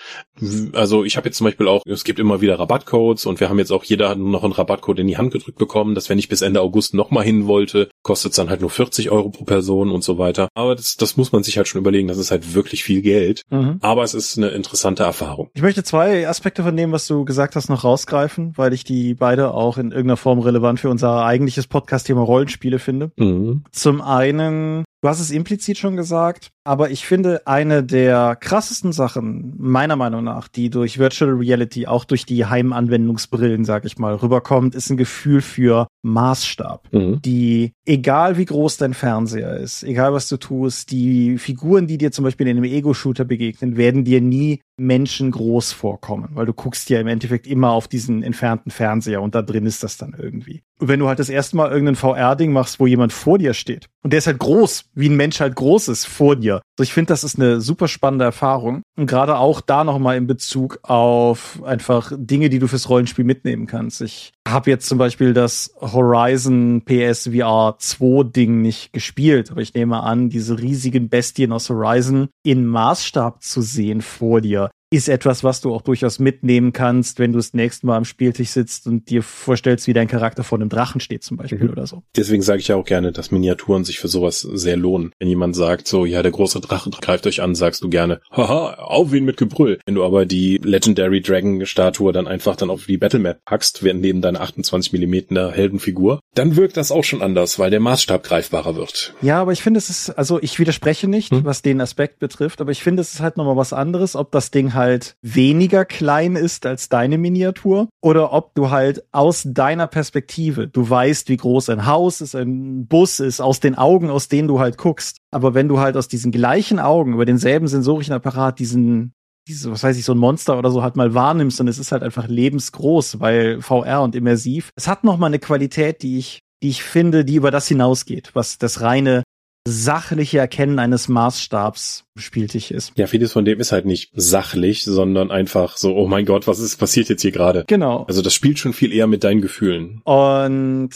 Also ich habe jetzt zum Beispiel auch, es gibt immer wieder Rabattcodes und wir haben jetzt auch jeder noch einen Rabattcode in die Hand gedrückt bekommen, dass wenn ich bis Ende August nochmal hin wollte, kostet es dann halt nur 40 Euro pro Person und so weiter. Aber das, das muss man sich halt schon überlegen, das ist halt wirklich viel Geld. Mhm. Aber es ist eine interessante Erfahrung. Ich möchte zwei Aspekte von dem, was du gesagt hast, noch rausgreifen, weil ich die beide auch in irgendeiner Form relevant für unser eigentliches Podcast-Thema Rollenspiele finde. Mhm. Zum einen Du hast es implizit schon gesagt, aber ich finde, eine der krassesten Sachen, meiner Meinung nach, die durch Virtual Reality, auch durch die Heimanwendungsbrillen, sag ich mal, rüberkommt, ist ein Gefühl für Maßstab. Mhm. Die, egal wie groß dein Fernseher ist, egal was du tust, die Figuren, die dir zum Beispiel in einem Ego-Shooter begegnen, werden dir nie menschengroß vorkommen, weil du guckst ja im Endeffekt immer auf diesen entfernten Fernseher und da drin ist das dann irgendwie. Und wenn du halt das erste Mal irgendein VR-Ding machst, wo jemand vor dir steht und der ist halt groß, wie ein Mensch halt groß ist vor dir. Also ich finde, das ist eine super spannende Erfahrung und gerade auch da nochmal in Bezug auf einfach Dinge, die du fürs Rollenspiel mitnehmen kannst. Ich habe jetzt zum Beispiel das Horizon PSVR 2 Ding nicht gespielt, aber ich nehme an, diese riesigen Bestien aus Horizon in Maßstab zu sehen vor dir, ist etwas, was du auch durchaus mitnehmen kannst, wenn du das nächste Mal am Spieltisch sitzt und dir vorstellst, wie dein Charakter vor einem Drachen steht zum Beispiel mhm. oder so. Deswegen sage ich ja auch gerne, dass Miniaturen sich für sowas sehr lohnen. Wenn jemand sagt, so, ja, der große Drache greift euch an, sagst du gerne, haha, auf ihn mit Gebrüll. Wenn du aber die Legendary Dragon Statue dann einfach dann auf die Battlemap packst, während neben deiner 28 Millimeter Heldenfigur, dann wirkt das auch schon anders, weil der Maßstab greifbarer wird. Ja, aber ich finde, es ist, also ich widerspreche nicht, hm? was den Aspekt betrifft, aber ich finde, es ist halt nochmal was anderes, ob das Ding halt weniger klein ist als deine Miniatur oder ob du halt aus deiner Perspektive, du weißt, wie groß ein Haus ist, ein Bus ist, aus den Augen, aus denen du halt guckst. Aber wenn du halt aus diesen gleichen Augen über denselben sensorischen Apparat diesen diese, was weiß ich, so ein Monster oder so halt mal wahrnimmst und es ist halt einfach lebensgroß, weil VR und immersiv. Es hat nochmal eine Qualität, die ich, die ich finde, die über das hinausgeht, was das reine sachliche Erkennen eines Maßstabs spieltig ist. Ja, vieles von dem ist halt nicht sachlich, sondern einfach so, oh mein Gott, was ist passiert jetzt hier gerade? Genau. Also das spielt schon viel eher mit deinen Gefühlen. Und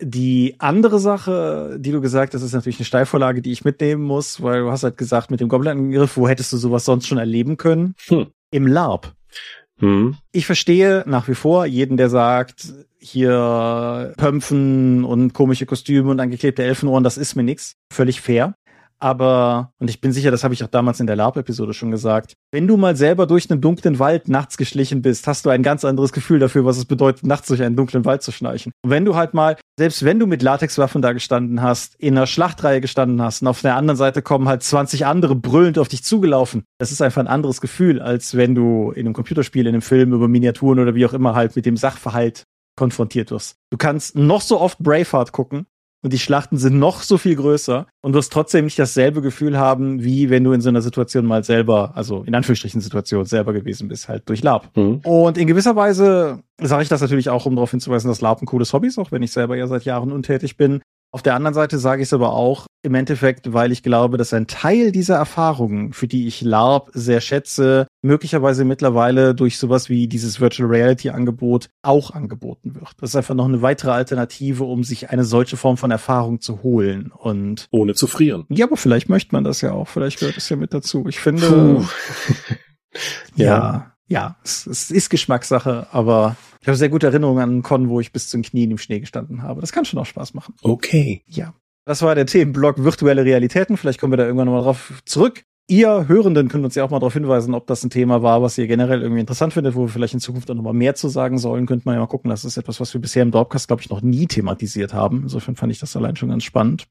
die andere Sache, die du gesagt hast, ist natürlich eine Steilvorlage, die ich mitnehmen muss, weil du hast halt gesagt, mit dem Goblin-Angriff, wo hättest du sowas sonst schon erleben können? Hm. Im LARP. Hm. Ich verstehe nach wie vor jeden, der sagt, hier Pömpfen und komische Kostüme und angeklebte Elfenohren, das ist mir nix. Völlig fair. Aber, und ich bin sicher, das habe ich auch damals in der LARP-Episode schon gesagt, wenn du mal selber durch einen dunklen Wald nachts geschlichen bist, hast du ein ganz anderes Gefühl dafür, was es bedeutet, nachts durch einen dunklen Wald zu schleichen. Und wenn du halt mal, selbst wenn du mit Latexwaffen da gestanden hast, in einer Schlachtreihe gestanden hast und auf der anderen Seite kommen halt 20 andere brüllend auf dich zugelaufen, das ist einfach ein anderes Gefühl, als wenn du in einem Computerspiel, in einem Film über Miniaturen oder wie auch immer halt mit dem Sachverhalt konfrontiert wirst. Du kannst noch so oft Braveheart gucken und die Schlachten sind noch so viel größer und wirst trotzdem nicht dasselbe Gefühl haben, wie wenn du in so einer Situation mal selber, also in Anführungsstrichen Situation selber gewesen bist, halt durch Lab. Mhm. Und in gewisser Weise sage ich das natürlich auch, um darauf hinzuweisen, dass Lab ein cooles Hobby ist, auch wenn ich selber ja seit Jahren untätig bin. Auf der anderen Seite sage ich es aber auch im Endeffekt, weil ich glaube, dass ein Teil dieser Erfahrungen, für die ich LARP sehr schätze, möglicherweise mittlerweile durch sowas wie dieses Virtual Reality Angebot auch angeboten wird. Das ist einfach noch eine weitere Alternative, um sich eine solche Form von Erfahrung zu holen und ohne zu frieren. Ja, aber vielleicht möchte man das ja auch. Vielleicht gehört es ja mit dazu. Ich finde. ja. ja ja, es, es, ist Geschmackssache, aber ich habe sehr gute Erinnerungen an einen Con, wo ich bis zu den Knien im Schnee gestanden habe. Das kann schon auch Spaß machen. Okay. Ja. Das war der Themenblock virtuelle Realitäten. Vielleicht kommen wir da irgendwann nochmal drauf zurück. ihr Hörenden könnt uns ja auch mal darauf hinweisen, ob das ein Thema war, was ihr generell irgendwie interessant findet, wo wir vielleicht in Zukunft auch noch mal mehr zu sagen sollen. Könnt man ja mal gucken. Das ist etwas, was wir bisher im Dropcast, glaube ich, noch nie thematisiert haben. Insofern fand ich das allein schon ganz spannend.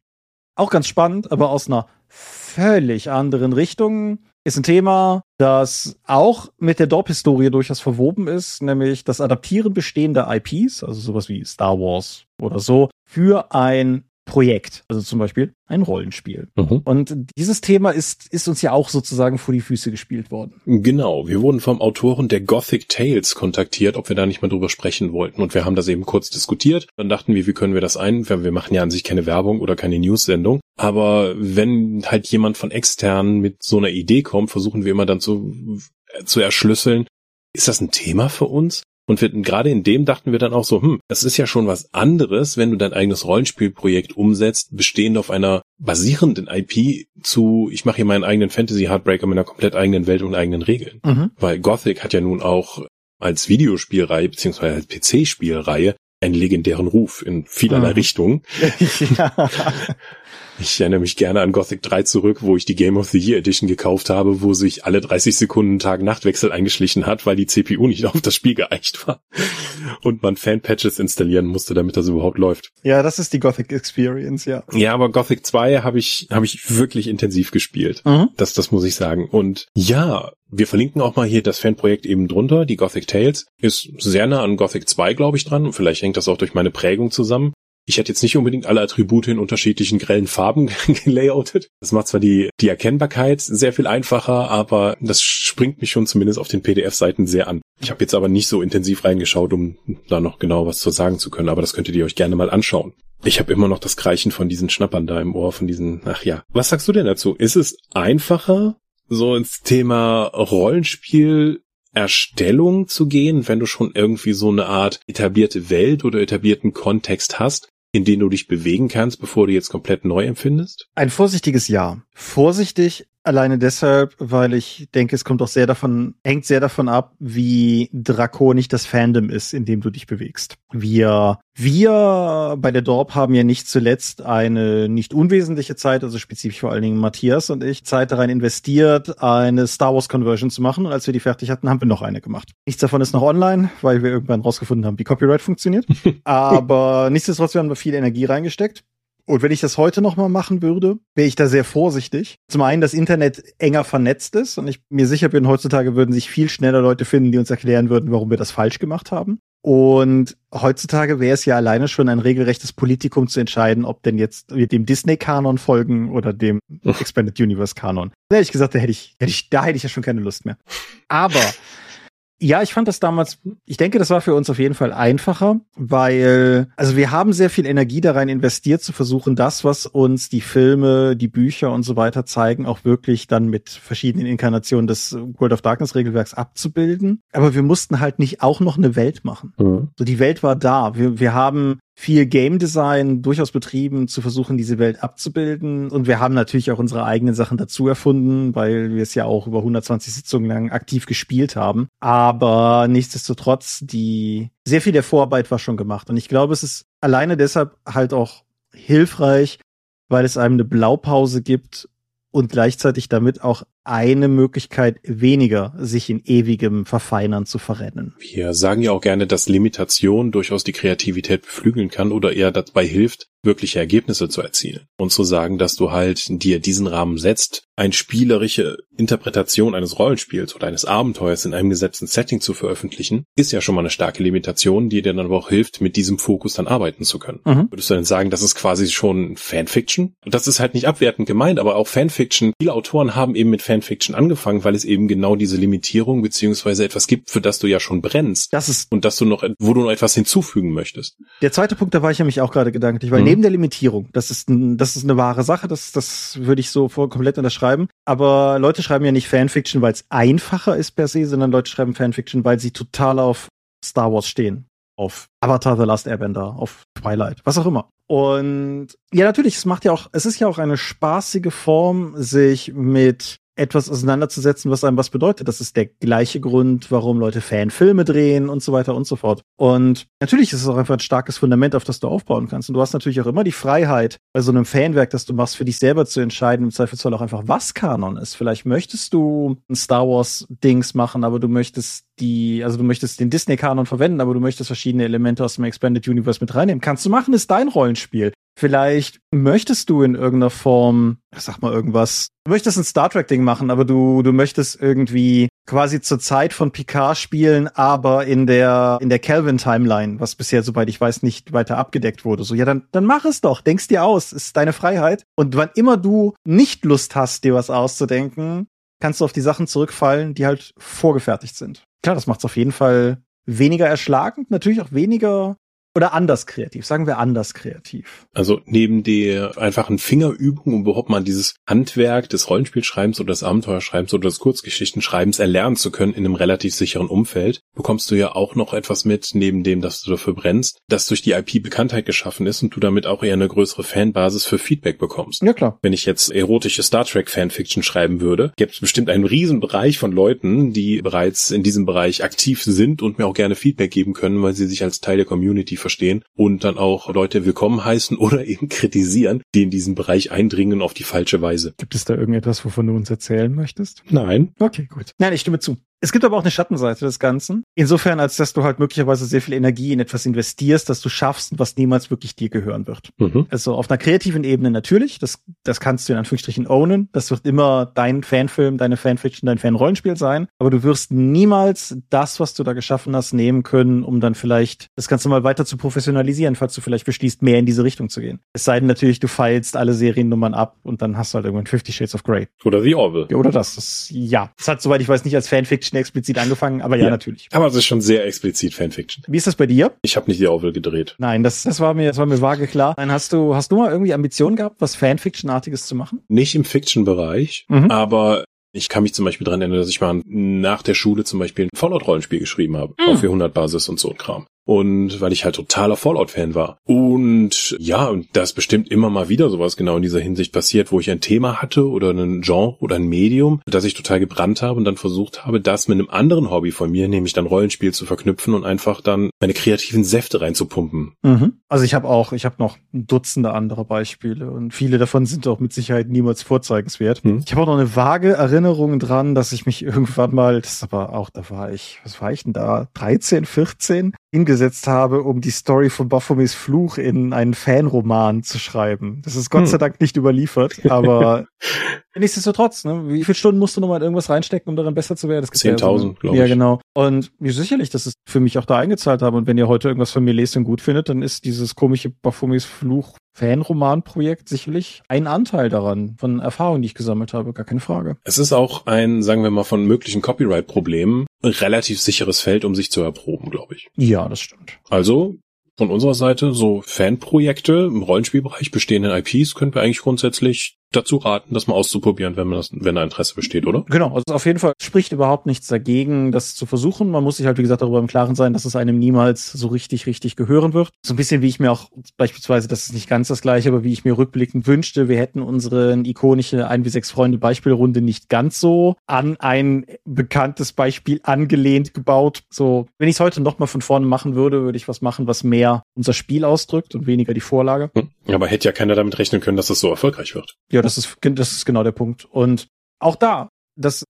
Auch ganz spannend, aber aus einer völlig anderen Richtung ist ein Thema, das auch mit der Dorp-Historie durchaus verwoben ist, nämlich das Adaptieren bestehender IPs, also sowas wie Star Wars oder so, für ein Projekt, also zum Beispiel ein Rollenspiel. Mhm. Und dieses Thema ist, ist uns ja auch sozusagen vor die Füße gespielt worden. Genau, wir wurden vom Autoren der Gothic Tales kontaktiert, ob wir da nicht mal drüber sprechen wollten. Und wir haben das eben kurz diskutiert. Dann dachten wir, wie können wir das ein? Wir machen ja an sich keine Werbung oder keine News-Sendung. Aber wenn halt jemand von extern mit so einer Idee kommt, versuchen wir immer dann zu, zu erschlüsseln, ist das ein Thema für uns? Und wir, gerade in dem dachten wir dann auch so, hm, das ist ja schon was anderes, wenn du dein eigenes Rollenspielprojekt umsetzt, bestehend auf einer basierenden IP zu, ich mache hier meinen eigenen Fantasy Heartbreaker mit einer komplett eigenen Welt und eigenen Regeln. Mhm. Weil Gothic hat ja nun auch als Videospielreihe beziehungsweise als PC-Spielreihe einen legendären Ruf in vielerlei mhm. Richtungen. ja. Ich erinnere mich gerne an Gothic 3 zurück, wo ich die Game of the Year Edition gekauft habe, wo sich alle 30 Sekunden Tag-Nachtwechsel eingeschlichen hat, weil die CPU nicht auf das Spiel geeicht war. Und man Fan-Patches installieren musste, damit das überhaupt läuft. Ja, das ist die Gothic Experience, ja. Ja, aber Gothic 2 habe ich, habe ich wirklich intensiv gespielt. Mhm. Das, das muss ich sagen. Und ja, wir verlinken auch mal hier das Fanprojekt eben drunter. Die Gothic Tales ist sehr nah an Gothic 2, glaube ich, dran. Und vielleicht hängt das auch durch meine Prägung zusammen. Ich hätte jetzt nicht unbedingt alle Attribute in unterschiedlichen grellen Farben gelayoutet. Das macht zwar die, die Erkennbarkeit sehr viel einfacher, aber das springt mich schon zumindest auf den PDF-Seiten sehr an. Ich habe jetzt aber nicht so intensiv reingeschaut, um da noch genau was zu sagen zu können, aber das könntet ihr euch gerne mal anschauen. Ich habe immer noch das Kreichen von diesen Schnappern da im Ohr, von diesen, ach ja. Was sagst du denn dazu? Ist es einfacher, so ins Thema Rollenspiel Erstellung zu gehen, wenn du schon irgendwie so eine Art etablierte Welt oder etablierten Kontext hast, in denen du dich bewegen kannst, bevor du jetzt komplett neu empfindest? Ein vorsichtiges Ja. Vorsichtig Alleine deshalb, weil ich denke, es kommt auch sehr davon, hängt sehr davon ab, wie drakonisch das Fandom ist, in dem du dich bewegst. Wir, wir bei der Dorp haben ja nicht zuletzt eine nicht unwesentliche Zeit, also spezifisch vor allen Dingen Matthias und ich, Zeit darin investiert, eine Star Wars Conversion zu machen. Und als wir die fertig hatten, haben wir noch eine gemacht. Nichts davon ist noch online, weil wir irgendwann rausgefunden haben, wie Copyright funktioniert. Aber nichtsdestotrotz, wir haben da viel Energie reingesteckt. Und wenn ich das heute nochmal machen würde, wäre ich da sehr vorsichtig. Zum einen, das Internet enger vernetzt ist und ich mir sicher bin, heutzutage würden sich viel schneller Leute finden, die uns erklären würden, warum wir das falsch gemacht haben. Und heutzutage wäre es ja alleine schon ein regelrechtes Politikum zu entscheiden, ob denn jetzt wir dem Disney-Kanon folgen oder dem Expanded Universe-Kanon. Ehrlich gesagt, da hätte ich, hätte ich, da hätte ich ja schon keine Lust mehr. Aber ja, ich fand das damals, ich denke, das war für uns auf jeden Fall einfacher, weil, also wir haben sehr viel Energie da rein investiert, zu versuchen, das, was uns die Filme, die Bücher und so weiter zeigen, auch wirklich dann mit verschiedenen Inkarnationen des World of Darkness Regelwerks abzubilden. Aber wir mussten halt nicht auch noch eine Welt machen. Mhm. So, die Welt war da. Wir, wir haben viel Game Design durchaus betrieben, zu versuchen, diese Welt abzubilden. Und wir haben natürlich auch unsere eigenen Sachen dazu erfunden, weil wir es ja auch über 120 Sitzungen lang aktiv gespielt haben. Aber nichtsdestotrotz, die sehr viel der Vorarbeit war schon gemacht. Und ich glaube, es ist alleine deshalb halt auch hilfreich, weil es einem eine Blaupause gibt und gleichzeitig damit auch eine Möglichkeit weniger, sich in ewigem Verfeinern zu verrennen. Wir sagen ja auch gerne, dass Limitation durchaus die Kreativität beflügeln kann oder eher dabei hilft, wirkliche Ergebnisse zu erzielen. Und zu sagen, dass du halt dir diesen Rahmen setzt, eine spielerische Interpretation eines Rollenspiels oder eines Abenteuers in einem gesetzten Setting zu veröffentlichen, ist ja schon mal eine starke Limitation, die dir dann aber auch hilft, mit diesem Fokus dann arbeiten zu können. Mhm. Würdest du denn sagen, das ist quasi schon Fanfiction? Und das ist halt nicht abwertend gemeint, aber auch Fanfiction. Viele Autoren haben eben mit Fanfiction Fanfiction angefangen, weil es eben genau diese Limitierung beziehungsweise etwas gibt, für das du ja schon brennst. Das ist und dass du noch, wo du noch etwas hinzufügen möchtest. Der zweite Punkt, da war ich ja mich auch gerade gedanklich, weil mhm. neben der Limitierung, das ist, ein, das ist eine wahre Sache, das, das würde ich so voll komplett unterschreiben. Aber Leute schreiben ja nicht Fanfiction, weil es einfacher ist per se, sondern Leute schreiben Fanfiction, weil sie total auf Star Wars stehen auf Avatar The Last Airbender, auf Twilight, was auch immer. Und ja, natürlich, es macht ja auch, es ist ja auch eine spaßige Form, sich mit etwas auseinanderzusetzen, was einem was bedeutet. Das ist der gleiche Grund, warum Leute Fanfilme drehen und so weiter und so fort. Und natürlich ist es auch einfach ein starkes Fundament, auf das du aufbauen kannst. Und du hast natürlich auch immer die Freiheit, bei so einem Fanwerk, das du machst, für dich selber zu entscheiden, im Zweifelsfall auch einfach, was Kanon ist. Vielleicht möchtest du ein Star Wars Dings machen, aber du möchtest die, also du möchtest den Disney-Kanon verwenden, aber du möchtest verschiedene Elemente aus dem Expanded Universe mit reinnehmen. Kannst du machen, ist dein Rollenspiel. Vielleicht möchtest du in irgendeiner Form, sag mal irgendwas, du möchtest ein Star Trek Ding machen, aber du, du möchtest irgendwie quasi zur Zeit von Picard spielen, aber in der, in der Kelvin Timeline, was bisher, soweit ich weiß, nicht weiter abgedeckt wurde. So, ja, dann, dann mach es doch, denkst dir aus, ist deine Freiheit. Und wann immer du nicht Lust hast, dir was auszudenken, kannst du auf die Sachen zurückfallen, die halt vorgefertigt sind. Klar, das macht es auf jeden Fall weniger erschlagend, natürlich auch weniger oder anders kreativ, sagen wir anders kreativ. Also neben der einfachen Fingerübung, um überhaupt mal dieses Handwerk des Rollenspielschreibens oder des Abenteuerschreibens oder des Kurzgeschichtenschreibens erlernen zu können in einem relativ sicheren Umfeld, bekommst du ja auch noch etwas mit, neben dem, dass du dafür brennst, dass durch die IP Bekanntheit geschaffen ist und du damit auch eher eine größere Fanbasis für Feedback bekommst. Ja, klar. Wenn ich jetzt erotische Star Trek Fanfiction schreiben würde, gäbe es bestimmt einen riesen Bereich von Leuten, die bereits in diesem Bereich aktiv sind und mir auch gerne Feedback geben können, weil sie sich als Teil der Community verstehen und dann auch Leute willkommen heißen oder eben kritisieren, die in diesen Bereich eindringen auf die falsche Weise. Gibt es da irgendetwas, wovon du uns erzählen möchtest? Nein. Okay, gut. Nein, ich stimme zu. Es gibt aber auch eine Schattenseite des Ganzen. Insofern, als dass du halt möglicherweise sehr viel Energie in etwas investierst, das du schaffst, was niemals wirklich dir gehören wird. Mhm. Also auf einer kreativen Ebene natürlich, das, das kannst du in Anführungsstrichen ownen. Das wird immer dein Fanfilm, deine Fanfiction, dein Fanrollenspiel sein. Aber du wirst niemals das, was du da geschaffen hast, nehmen können, um dann vielleicht das Ganze mal weiter zu professionalisieren, falls du vielleicht beschließt, mehr in diese Richtung zu gehen. Es sei denn natürlich, du feilst alle Seriennummern ab und dann hast du halt irgendwann Fifty Shades of Grey. Oder The Orville. Oder das. das ja. Das hat, soweit ich weiß, nicht als Fanfiction explizit angefangen, aber ja, Ja. natürlich. Aber es ist schon sehr explizit Fanfiction. Wie ist das bei dir? Ich habe nicht The Orville gedreht. Nein, das, das war mir, das war mir vage klar. Nein, hast du, hast du mal irgendwie Ambitionen gehabt, was Fanfiction-artiges zu machen? Nicht im Fiction-Bereich, Mhm. aber ich kann mich zum Beispiel dran erinnern, dass ich mal nach der Schule zum Beispiel ein Fallout-Rollenspiel geschrieben habe. Mhm. Auf 400-Basis und so ein Kram. Und weil ich halt totaler Fallout-Fan war. Und ja, und da ist bestimmt immer mal wieder sowas genau in dieser Hinsicht passiert, wo ich ein Thema hatte oder ein Genre oder ein Medium, das ich total gebrannt habe und dann versucht habe, das mit einem anderen Hobby von mir, nämlich dann Rollenspiel zu verknüpfen und einfach dann meine kreativen Säfte reinzupumpen. Mhm. Also ich habe auch, ich habe noch Dutzende andere Beispiele und viele davon sind auch mit Sicherheit niemals vorzeigenswert. Hm. Ich habe auch noch eine vage Erinnerung dran, dass ich mich irgendwann mal, das ist aber auch, da war ich, was war ich denn da, 13, 14, hingesetzt habe, um die Story von Baphomets Fluch in einen Fanroman zu schreiben. Das ist Gott Hm. sei Dank nicht überliefert, aber nichtsdestotrotz, ne, wie viele Stunden musst du noch mal in irgendwas reinstecken, um darin besser zu werden? Das gibt's ja 10.000, so- glaub Ja, ich. genau. Und wie sicherlich, dass es für mich auch da eingezahlt habe. Und wenn ihr heute irgendwas von mir lest und gut findet, dann ist dieses komische Baphomets Fluch Fanroman-Projekt sicherlich ein Anteil daran, von Erfahrungen, die ich gesammelt habe, gar keine Frage. Es ist auch ein, sagen wir mal, von möglichen Copyright-Problemen relativ sicheres Feld, um sich zu erproben, glaube ich. Ja, das stimmt. Also von unserer Seite so Fanprojekte im Rollenspielbereich bestehenden IPs können wir eigentlich grundsätzlich dazu raten, das mal auszuprobieren, wenn man das, wenn da Interesse besteht, oder? Genau, also auf jeden Fall spricht überhaupt nichts dagegen, das zu versuchen. Man muss sich halt, wie gesagt, darüber im Klaren sein, dass es einem niemals so richtig, richtig gehören wird. So ein bisschen wie ich mir auch beispielsweise, das ist nicht ganz das gleiche, aber wie ich mir rückblickend wünschte, wir hätten unsere ikonische 1 wie 6 Freunde Beispielrunde nicht ganz so an ein bekanntes Beispiel angelehnt gebaut. So, wenn ich es heute nochmal von vorne machen würde, würde ich was machen, was mehr unser Spiel ausdrückt und weniger die Vorlage. Hm. Aber hätte ja keiner damit rechnen können, dass das so erfolgreich wird. Ja, das ist, das ist genau der Punkt. Und auch da, das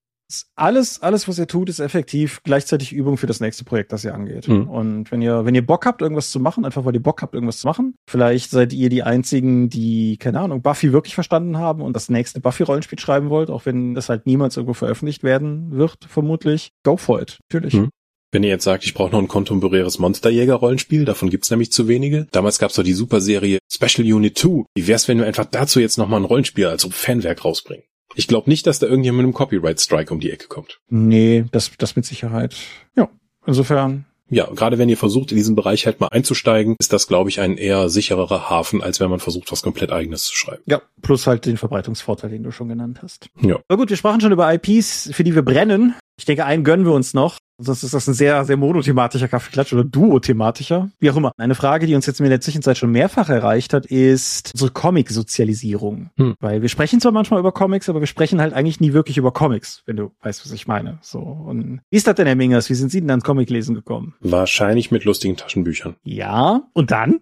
alles, alles, was ihr tut, ist effektiv gleichzeitig Übung für das nächste Projekt, das ihr angeht. Mhm. Und wenn ihr, wenn ihr Bock habt, irgendwas zu machen, einfach weil ihr Bock habt, irgendwas zu machen, vielleicht seid ihr die einzigen, die, keine Ahnung, Buffy wirklich verstanden haben und das nächste Buffy-Rollenspiel schreiben wollt, auch wenn das halt niemals irgendwo veröffentlicht werden wird, vermutlich. Go for it. Natürlich. Mhm. Wenn ihr jetzt sagt, ich brauche noch ein kontemporäres Monsterjäger-Rollenspiel, davon gibt's nämlich zu wenige. Damals gab's doch die Superserie Special Unit 2. Wie wär's, wenn wir einfach dazu jetzt nochmal ein Rollenspiel als Fanwerk rausbringen? Ich glaube nicht, dass da irgendjemand mit einem Copyright-Strike um die Ecke kommt. Nee, das, das mit Sicherheit. Ja. Insofern, Ja, gerade wenn ihr versucht, in diesen Bereich halt mal einzusteigen, ist das, glaube ich, ein eher sichererer Hafen, als wenn man versucht, was komplett eigenes zu schreiben. ja, plus halt den Verbreitungsvorteil, den du schon genannt hast. Ja. Aber gut, wir sprachen schon über IPs, für die wir brennen. Ich denke, einen gönnen wir uns noch. Sonst ist das ein sehr, sehr monothematischer Kaffeeklatsch oder duothematischer. Wie auch immer. Eine Frage, die uns jetzt in der Zwischenzeit schon mehrfach erreicht hat, ist unsere Comic-Sozialisierung. Hm. Weil wir sprechen zwar manchmal über Comics, aber wir sprechen halt eigentlich nie wirklich über Comics, wenn du weißt, was ich meine. So. Und wie ist das denn, Herr Mingers? Wie sind Sie denn ans Comic-Lesen gekommen? Wahrscheinlich mit lustigen Taschenbüchern. Ja. Und dann?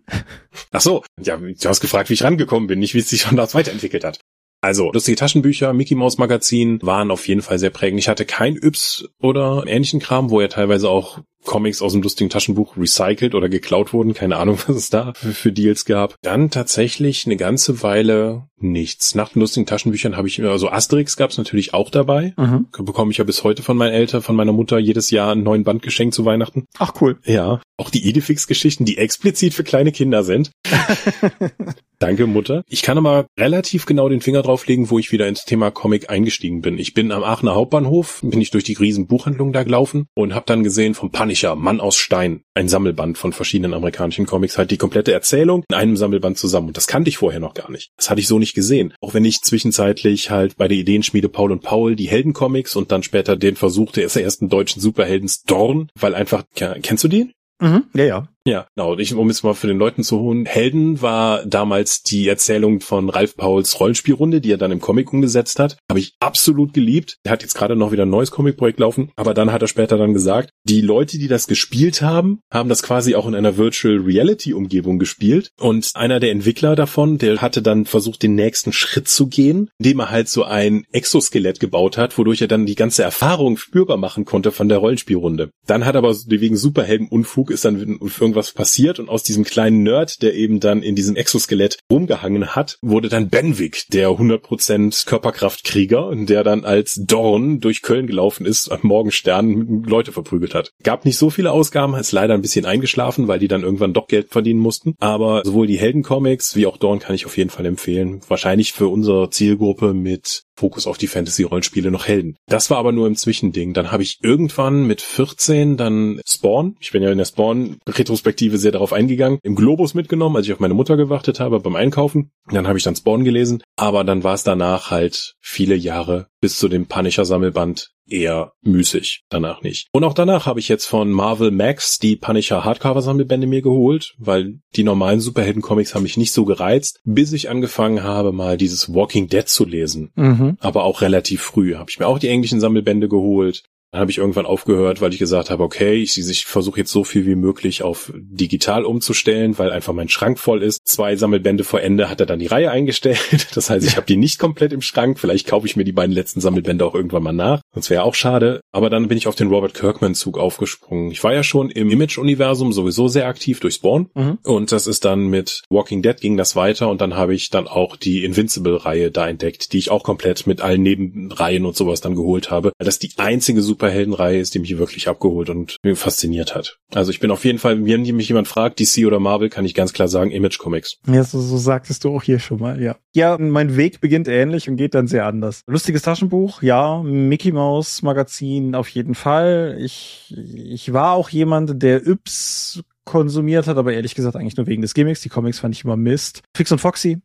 Ach so. Ja, du hast gefragt, wie ich rangekommen bin, nicht wie es sich schon das weiterentwickelt hat. Also, lustige Taschenbücher, Mickey Mouse Magazin waren auf jeden Fall sehr prägend. Ich hatte kein Yps oder ähnlichen Kram, wo ja teilweise auch Comics aus dem lustigen Taschenbuch recycelt oder geklaut wurden. Keine Ahnung, was es da für, für Deals gab. Dann tatsächlich eine ganze Weile nichts. Nach den lustigen Taschenbüchern habe ich, also Asterix gab es natürlich auch dabei. Mhm. Bekomme ich ja bis heute von meinen Eltern, von meiner Mutter jedes Jahr einen neuen Band geschenkt zu Weihnachten. Ach cool. Ja. Auch die Edifix-Geschichten, die explizit für kleine Kinder sind. Danke, Mutter. Ich kann aber relativ genau den Finger drauflegen, wo ich wieder ins Thema Comic eingestiegen bin. Ich bin am Aachener Hauptbahnhof, bin ich durch die riesen Buchhandlung da gelaufen und habe dann gesehen vom Punisher, Mann aus Stein, ein Sammelband von verschiedenen amerikanischen Comics, halt die komplette Erzählung in einem Sammelband zusammen. Und das kannte ich vorher noch gar nicht. Das hatte ich so nicht gesehen. Auch wenn ich zwischenzeitlich halt bei der Ideenschmiede Paul und Paul die Heldencomics und dann später den Versuch des ersten deutschen Superheldens Dorn, weil einfach, kennst du den? Mhm, ja, ja. Ja, genau. Ich, um jetzt mal für den Leuten zu holen, Helden war damals die Erzählung von Ralf Pauls Rollenspielrunde, die er dann im Comic umgesetzt hat. Habe ich absolut geliebt. Er hat jetzt gerade noch wieder ein neues Comicprojekt laufen, aber dann hat er später dann gesagt, die Leute, die das gespielt haben, haben das quasi auch in einer Virtual Reality Umgebung gespielt. Und einer der Entwickler davon, der hatte dann versucht, den nächsten Schritt zu gehen, indem er halt so ein Exoskelett gebaut hat, wodurch er dann die ganze Erfahrung spürbar machen konnte von der Rollenspielrunde. Dann hat aber wegen Superhelden-Unfug ist dann irgendwas passiert und aus diesem kleinen Nerd, der eben dann in diesem Exoskelett rumgehangen hat, wurde dann Benwick, der 100% Körperkraftkrieger, der dann als Dorn durch Köln gelaufen ist, am Morgenstern Leute verprügelt hat. Gab nicht so viele Ausgaben, ist leider ein bisschen eingeschlafen, weil die dann irgendwann doch Geld verdienen mussten. Aber sowohl die Heldencomics wie auch Dorn kann ich auf jeden Fall empfehlen. Wahrscheinlich für unsere Zielgruppe mit Fokus auf die Fantasy-Rollenspiele noch Helden. Das war aber nur im Zwischending. Dann habe ich irgendwann mit 14 dann Spawn, ich bin ja in der Spawn-Retrospektive sehr darauf eingegangen, im Globus mitgenommen, als ich auf meine Mutter gewartet habe beim Einkaufen. Dann habe ich dann Spawn gelesen, aber dann war es danach halt viele Jahre bis zu dem Punisher-Sammelband eher müßig, danach nicht. Und auch danach habe ich jetzt von Marvel Max die Punisher Hardcover-Sammelbände mir geholt, weil die normalen Superhelden-Comics haben mich nicht so gereizt, bis ich angefangen habe, mal dieses Walking Dead zu lesen. Mhm. Aber auch relativ früh habe ich mir auch die englischen Sammelbände geholt, dann habe ich irgendwann aufgehört, weil ich gesagt habe, okay, ich, ich versuche jetzt so viel wie möglich auf digital umzustellen, weil einfach mein Schrank voll ist. Zwei Sammelbände vor Ende hat er dann die Reihe eingestellt. Das heißt, ich habe die nicht komplett im Schrank. Vielleicht kaufe ich mir die beiden letzten Sammelbände auch irgendwann mal nach. Das wäre auch schade. Aber dann bin ich auf den Robert Kirkman-Zug aufgesprungen. Ich war ja schon im Image-Universum sowieso sehr aktiv durch Spawn. Mhm. Und das ist dann mit Walking Dead ging das weiter. Und dann habe ich dann auch die Invincible-Reihe da entdeckt, die ich auch komplett mit allen Nebenreihen und sowas dann geholt habe. Das ist die einzige Super Superheldenreihe ist, die mich wirklich abgeholt und fasziniert hat. Also ich bin auf jeden Fall, wenn mich jemand fragt, DC oder Marvel, kann ich ganz klar sagen, Image Comics. Ja, so, so sagtest du auch hier schon mal, ja. Ja, mein Weg beginnt ähnlich und geht dann sehr anders. Lustiges Taschenbuch, ja. Mickey Mouse Magazin auf jeden Fall. Ich, ich war auch jemand, der Yps konsumiert hat, aber ehrlich gesagt eigentlich nur wegen des Gimmicks. Die Comics fand ich immer Mist. Fix und Foxy,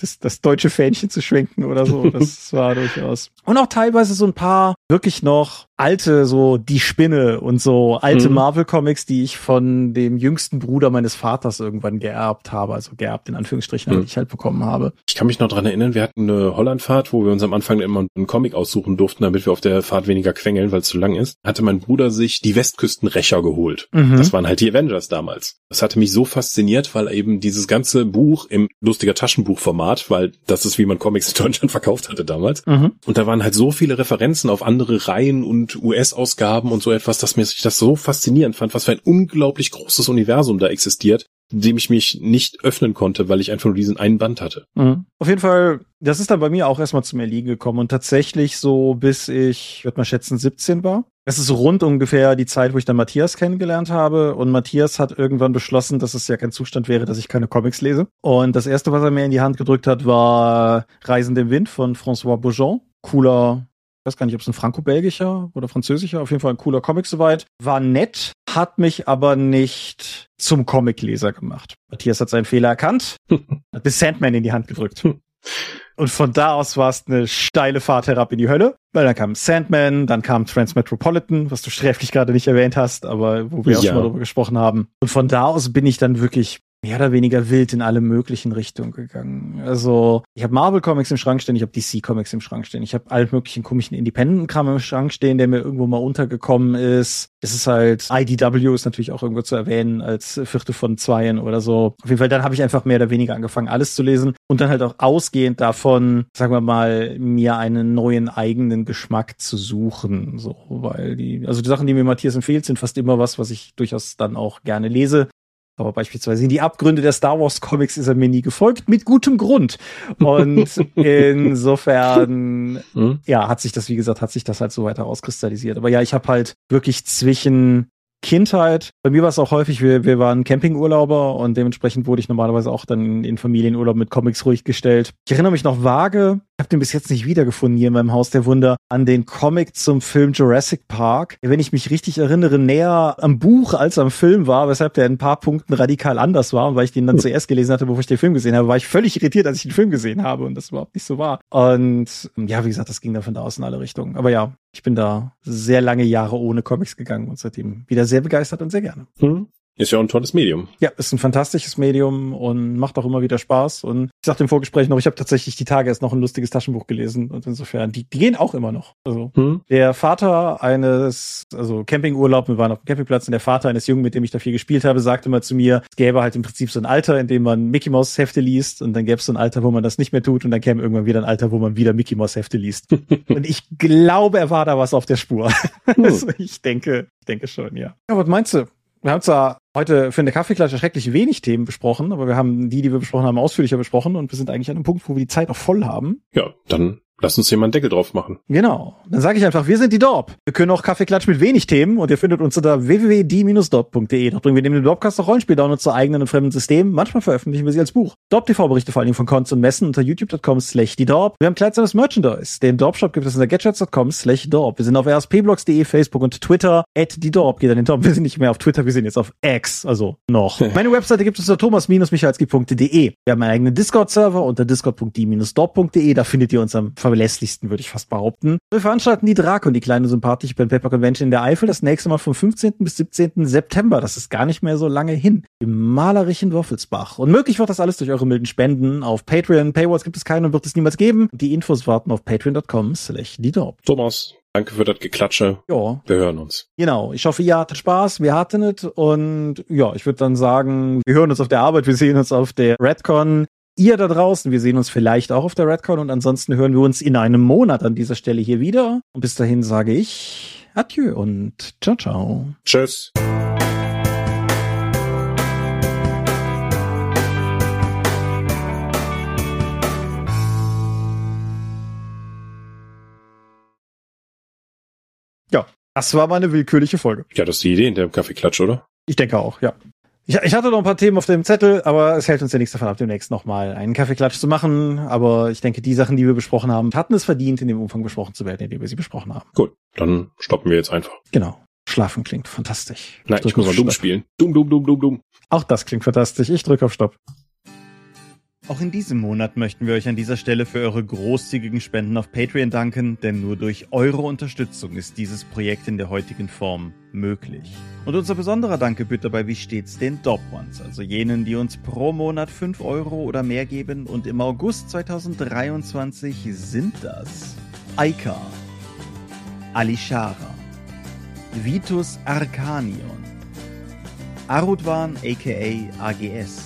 das, das deutsche Fähnchen zu schwenken oder so. Das war durchaus. Und auch teilweise so ein paar wirklich noch alte, so Die Spinne und so alte mhm. Marvel-Comics, die ich von dem jüngsten Bruder meines Vaters irgendwann geerbt habe. Also geerbt in Anführungsstrichen, mhm. die ich halt bekommen habe. Ich kann mich noch dran erinnern, wir hatten eine Hollandfahrt, wo wir uns am Anfang immer einen Comic aussuchen durften, damit wir auf der Fahrt weniger quengeln, weil es zu lang ist. Hatte mein Bruder sich die Westküstenrächer geholt. Mhm. Das waren halt die Avengers damals. Das hatte mich so fasziniert, weil eben dieses ganze Buch im lustiger Taschenbuchformat, weil das ist, wie man Comics in Deutschland verkauft hatte damals. Mhm. Und da waren halt so viele Referenzen auf andere Reihen und und US-Ausgaben und so etwas, dass mir sich das so faszinierend fand, was für ein unglaublich großes Universum da existiert, dem ich mich nicht öffnen konnte, weil ich einfach nur diesen einen Band hatte. Mhm. Auf jeden Fall, das ist dann bei mir auch erstmal zum Erliegen gekommen und tatsächlich so bis ich, würde mal schätzen, 17 war. Das ist rund ungefähr die Zeit, wo ich dann Matthias kennengelernt habe. Und Matthias hat irgendwann beschlossen, dass es ja kein Zustand wäre, dass ich keine Comics lese. Und das erste, was er mir in die Hand gedrückt hat, war Reisen im Wind von François Bourgeon. Cooler weiß gar nicht, ob es ein franco-belgischer oder französischer, auf jeden Fall ein cooler Comic soweit. War nett, hat mich aber nicht zum Comicleser gemacht. Matthias hat seinen Fehler erkannt, hat The Sandman in die Hand gedrückt. Und von da aus war es eine steile Fahrt herab in die Hölle. Weil dann kam Sandman, dann kam Transmetropolitan, was du sträflich gerade nicht erwähnt hast, aber wo wir ja. auch schon mal drüber gesprochen haben. Und von da aus bin ich dann wirklich mehr oder weniger wild in alle möglichen Richtungen gegangen. Also ich habe Marvel Comics im Schrank stehen, ich habe DC Comics im Schrank stehen, ich habe all möglichen komischen Independent-Kram im Schrank stehen, der mir irgendwo mal untergekommen ist. Es ist halt IDW ist natürlich auch irgendwo zu erwähnen als vierte von zweien oder so. Auf jeden Fall, dann habe ich einfach mehr oder weniger angefangen, alles zu lesen und dann halt auch ausgehend davon, sagen wir mal, mir einen neuen eigenen Geschmack zu suchen. So, weil die, also die Sachen, die mir Matthias empfiehlt, sind fast immer was, was ich durchaus dann auch gerne lese. Aber beispielsweise in die Abgründe der Star Wars Comics ist er mir nie gefolgt, mit gutem Grund. Und insofern, hm? ja, hat sich das, wie gesagt, hat sich das halt so weiter auskristallisiert. Aber ja, ich habe halt wirklich zwischen Kindheit. Bei mir war es auch häufig, wir, wir waren Campingurlauber und dementsprechend wurde ich normalerweise auch dann in Familienurlaub mit Comics ruhig gestellt. Ich erinnere mich noch vage, ich habe den bis jetzt nicht wiedergefunden hier in meinem Haus der Wunder, an den Comic zum Film Jurassic Park. Wenn ich mich richtig erinnere, näher am Buch als am Film war, weshalb der in ein paar Punkten radikal anders war. Und weil ich den dann hm. zuerst gelesen hatte, bevor ich den Film gesehen habe, war ich völlig irritiert, als ich den Film gesehen habe und das überhaupt nicht so war. Und ja, wie gesagt, das ging dann von da aus in alle Richtungen. Aber ja, ich bin da sehr lange Jahre ohne Comics gegangen und seitdem wieder sehr begeistert und sehr gerne. Hm. Ist ja auch ein tolles Medium. Ja, ist ein fantastisches Medium und macht auch immer wieder Spaß. Und ich sagte im Vorgespräch noch, ich habe tatsächlich die Tage erst noch ein lustiges Taschenbuch gelesen. Und insofern, die, die gehen auch immer noch. Also hm. der Vater eines, also Campingurlaub, wir waren auf dem Campingplatz und der Vater eines Jungen, mit dem ich da viel gespielt habe, sagte mal zu mir, es gäbe halt im Prinzip so ein Alter, in dem man Mickey Mouse Hefte liest und dann gäbe es so ein Alter, wo man das nicht mehr tut und dann käme irgendwann wieder ein Alter, wo man wieder Mickey Mouse Hefte liest. und ich glaube, er war da was auf der Spur. Hm. also ich denke, ich denke schon, ja. Ja, was meinst du? Wir haben zwar heute für eine Kaffeeklatsche schrecklich wenig Themen besprochen, aber wir haben die, die wir besprochen haben, ausführlicher besprochen und wir sind eigentlich an einem Punkt, wo wir die Zeit auch voll haben. Ja, dann Lass uns hier mal einen Deckel drauf machen. Genau. Dann sage ich einfach, wir sind die Dorp. Wir können auch Kaffeeklatsch mit wenig Themen und ihr findet uns unter www.die-dorp.de. Dort bringen wir neben dem Dorpcast auch Rollenspiel-Downloads zu eigenen und fremden Systemen. Manchmal veröffentlichen wir sie als Buch. Dorp TV berichte vor allen Dingen von Cons und Messen unter youtube.com slash die Dorp. Wir haben kleidsames Merchandise. Den Dorp-Shop gibt es unter gadgets.com slash Dorp. Wir sind auf rspblogs.de, Facebook und Twitter. At die Dorp geht an den Dorp. Wir sind nicht mehr auf Twitter, wir sind jetzt auf X, also noch. Meine Webseite gibt es unter thomas-michalski.de. Wir haben einen eigenen Discord-Server unter discord.die-dorp.de. Da findet ihr uns am verlässlichsten, würde ich fast behaupten. Wir veranstalten die Drake und die kleine sympathische Pen Paper Convention in der Eifel das nächste Mal vom 15. bis 17. September. Das ist gar nicht mehr so lange hin. Im malerischen Woffelsbach. Und möglich wird das alles durch eure milden Spenden auf Patreon. Paywalls gibt es keine und wird es niemals geben. Die Infos warten auf patreon.com slash Thomas, Danke für das Geklatsche. Ja. Wir hören uns. Genau. Ich hoffe, ihr hattet Spaß. Wir hatten es. Und ja, ich würde dann sagen, wir hören uns auf der Arbeit. Wir sehen uns auf der Redcon ihr da draußen. Wir sehen uns vielleicht auch auf der Redcon und ansonsten hören wir uns in einem Monat an dieser Stelle hier wieder. Und bis dahin sage ich Adieu und ciao, ciao. Tschüss. Ja, das war mal eine willkürliche Folge. Ja, das ist die Idee in der Kaffeeklatsch, oder? Ich denke auch, ja. Ich, ich, hatte noch ein paar Themen auf dem Zettel, aber es hält uns ja nichts davon ab, demnächst nochmal einen Kaffeeklatsch zu machen. Aber ich denke, die Sachen, die wir besprochen haben, hatten es verdient, in dem Umfang besprochen zu werden, in dem wir sie besprochen haben. Gut, dann stoppen wir jetzt einfach. Genau. Schlafen klingt fantastisch. Nein, ich, ich muss mal Doom spielen. Doom, Doom, Doom, Doom, Doom. Auch das klingt fantastisch. Ich drücke auf Stopp. Auch in diesem Monat möchten wir euch an dieser Stelle für eure großzügigen Spenden auf Patreon danken, denn nur durch eure Unterstützung ist dieses Projekt in der heutigen Form möglich. Und unser besonderer Dank gebührt dabei wie stets den Dob Ones, also jenen, die uns pro Monat 5 Euro oder mehr geben und im August 2023 sind das Aika, Alishara, Vitus Arcanion, Arudwan aka AGS,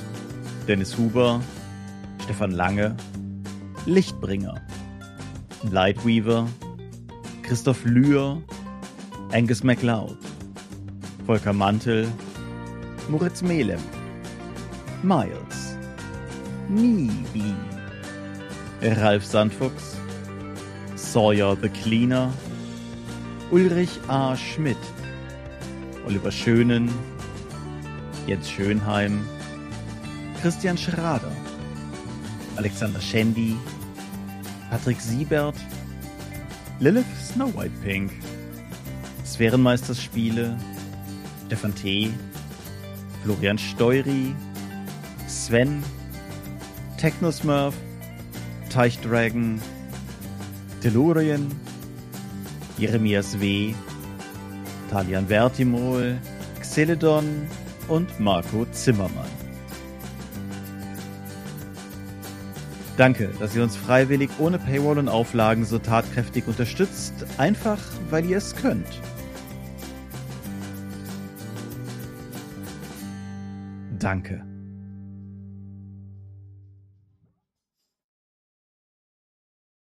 Dennis Huber, Stefan Lange, Lichtbringer, Lightweaver, Christoph Lühr, Angus MacLeod, Volker Mantel, Moritz Melem, Miles, Nibi, Ralf Sandfuchs, Sawyer the Cleaner, Ulrich A. Schmidt, Oliver Schönen, Jens Schönheim, Christian Schrader, Alexander Schendi, Patrick Siebert, Lilith Snow White Pink, Sphärenmeisters Spiele, Stefan T., Florian Steury, Sven, Technosmurf, Teichdragon, Tellurien, Jeremias W., Talian Vertimol, Xeledon und Marco Zimmermann. Danke, dass ihr uns freiwillig ohne Paywall und Auflagen so tatkräftig unterstützt, einfach weil ihr es könnt. Danke.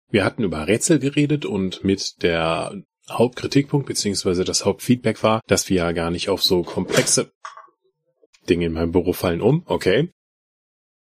Wir hatten über Rätsel geredet und mit der Hauptkritikpunkt beziehungsweise das Hauptfeedback war, dass wir ja gar nicht auf so komplexe Dinge in meinem Büro fallen um, okay.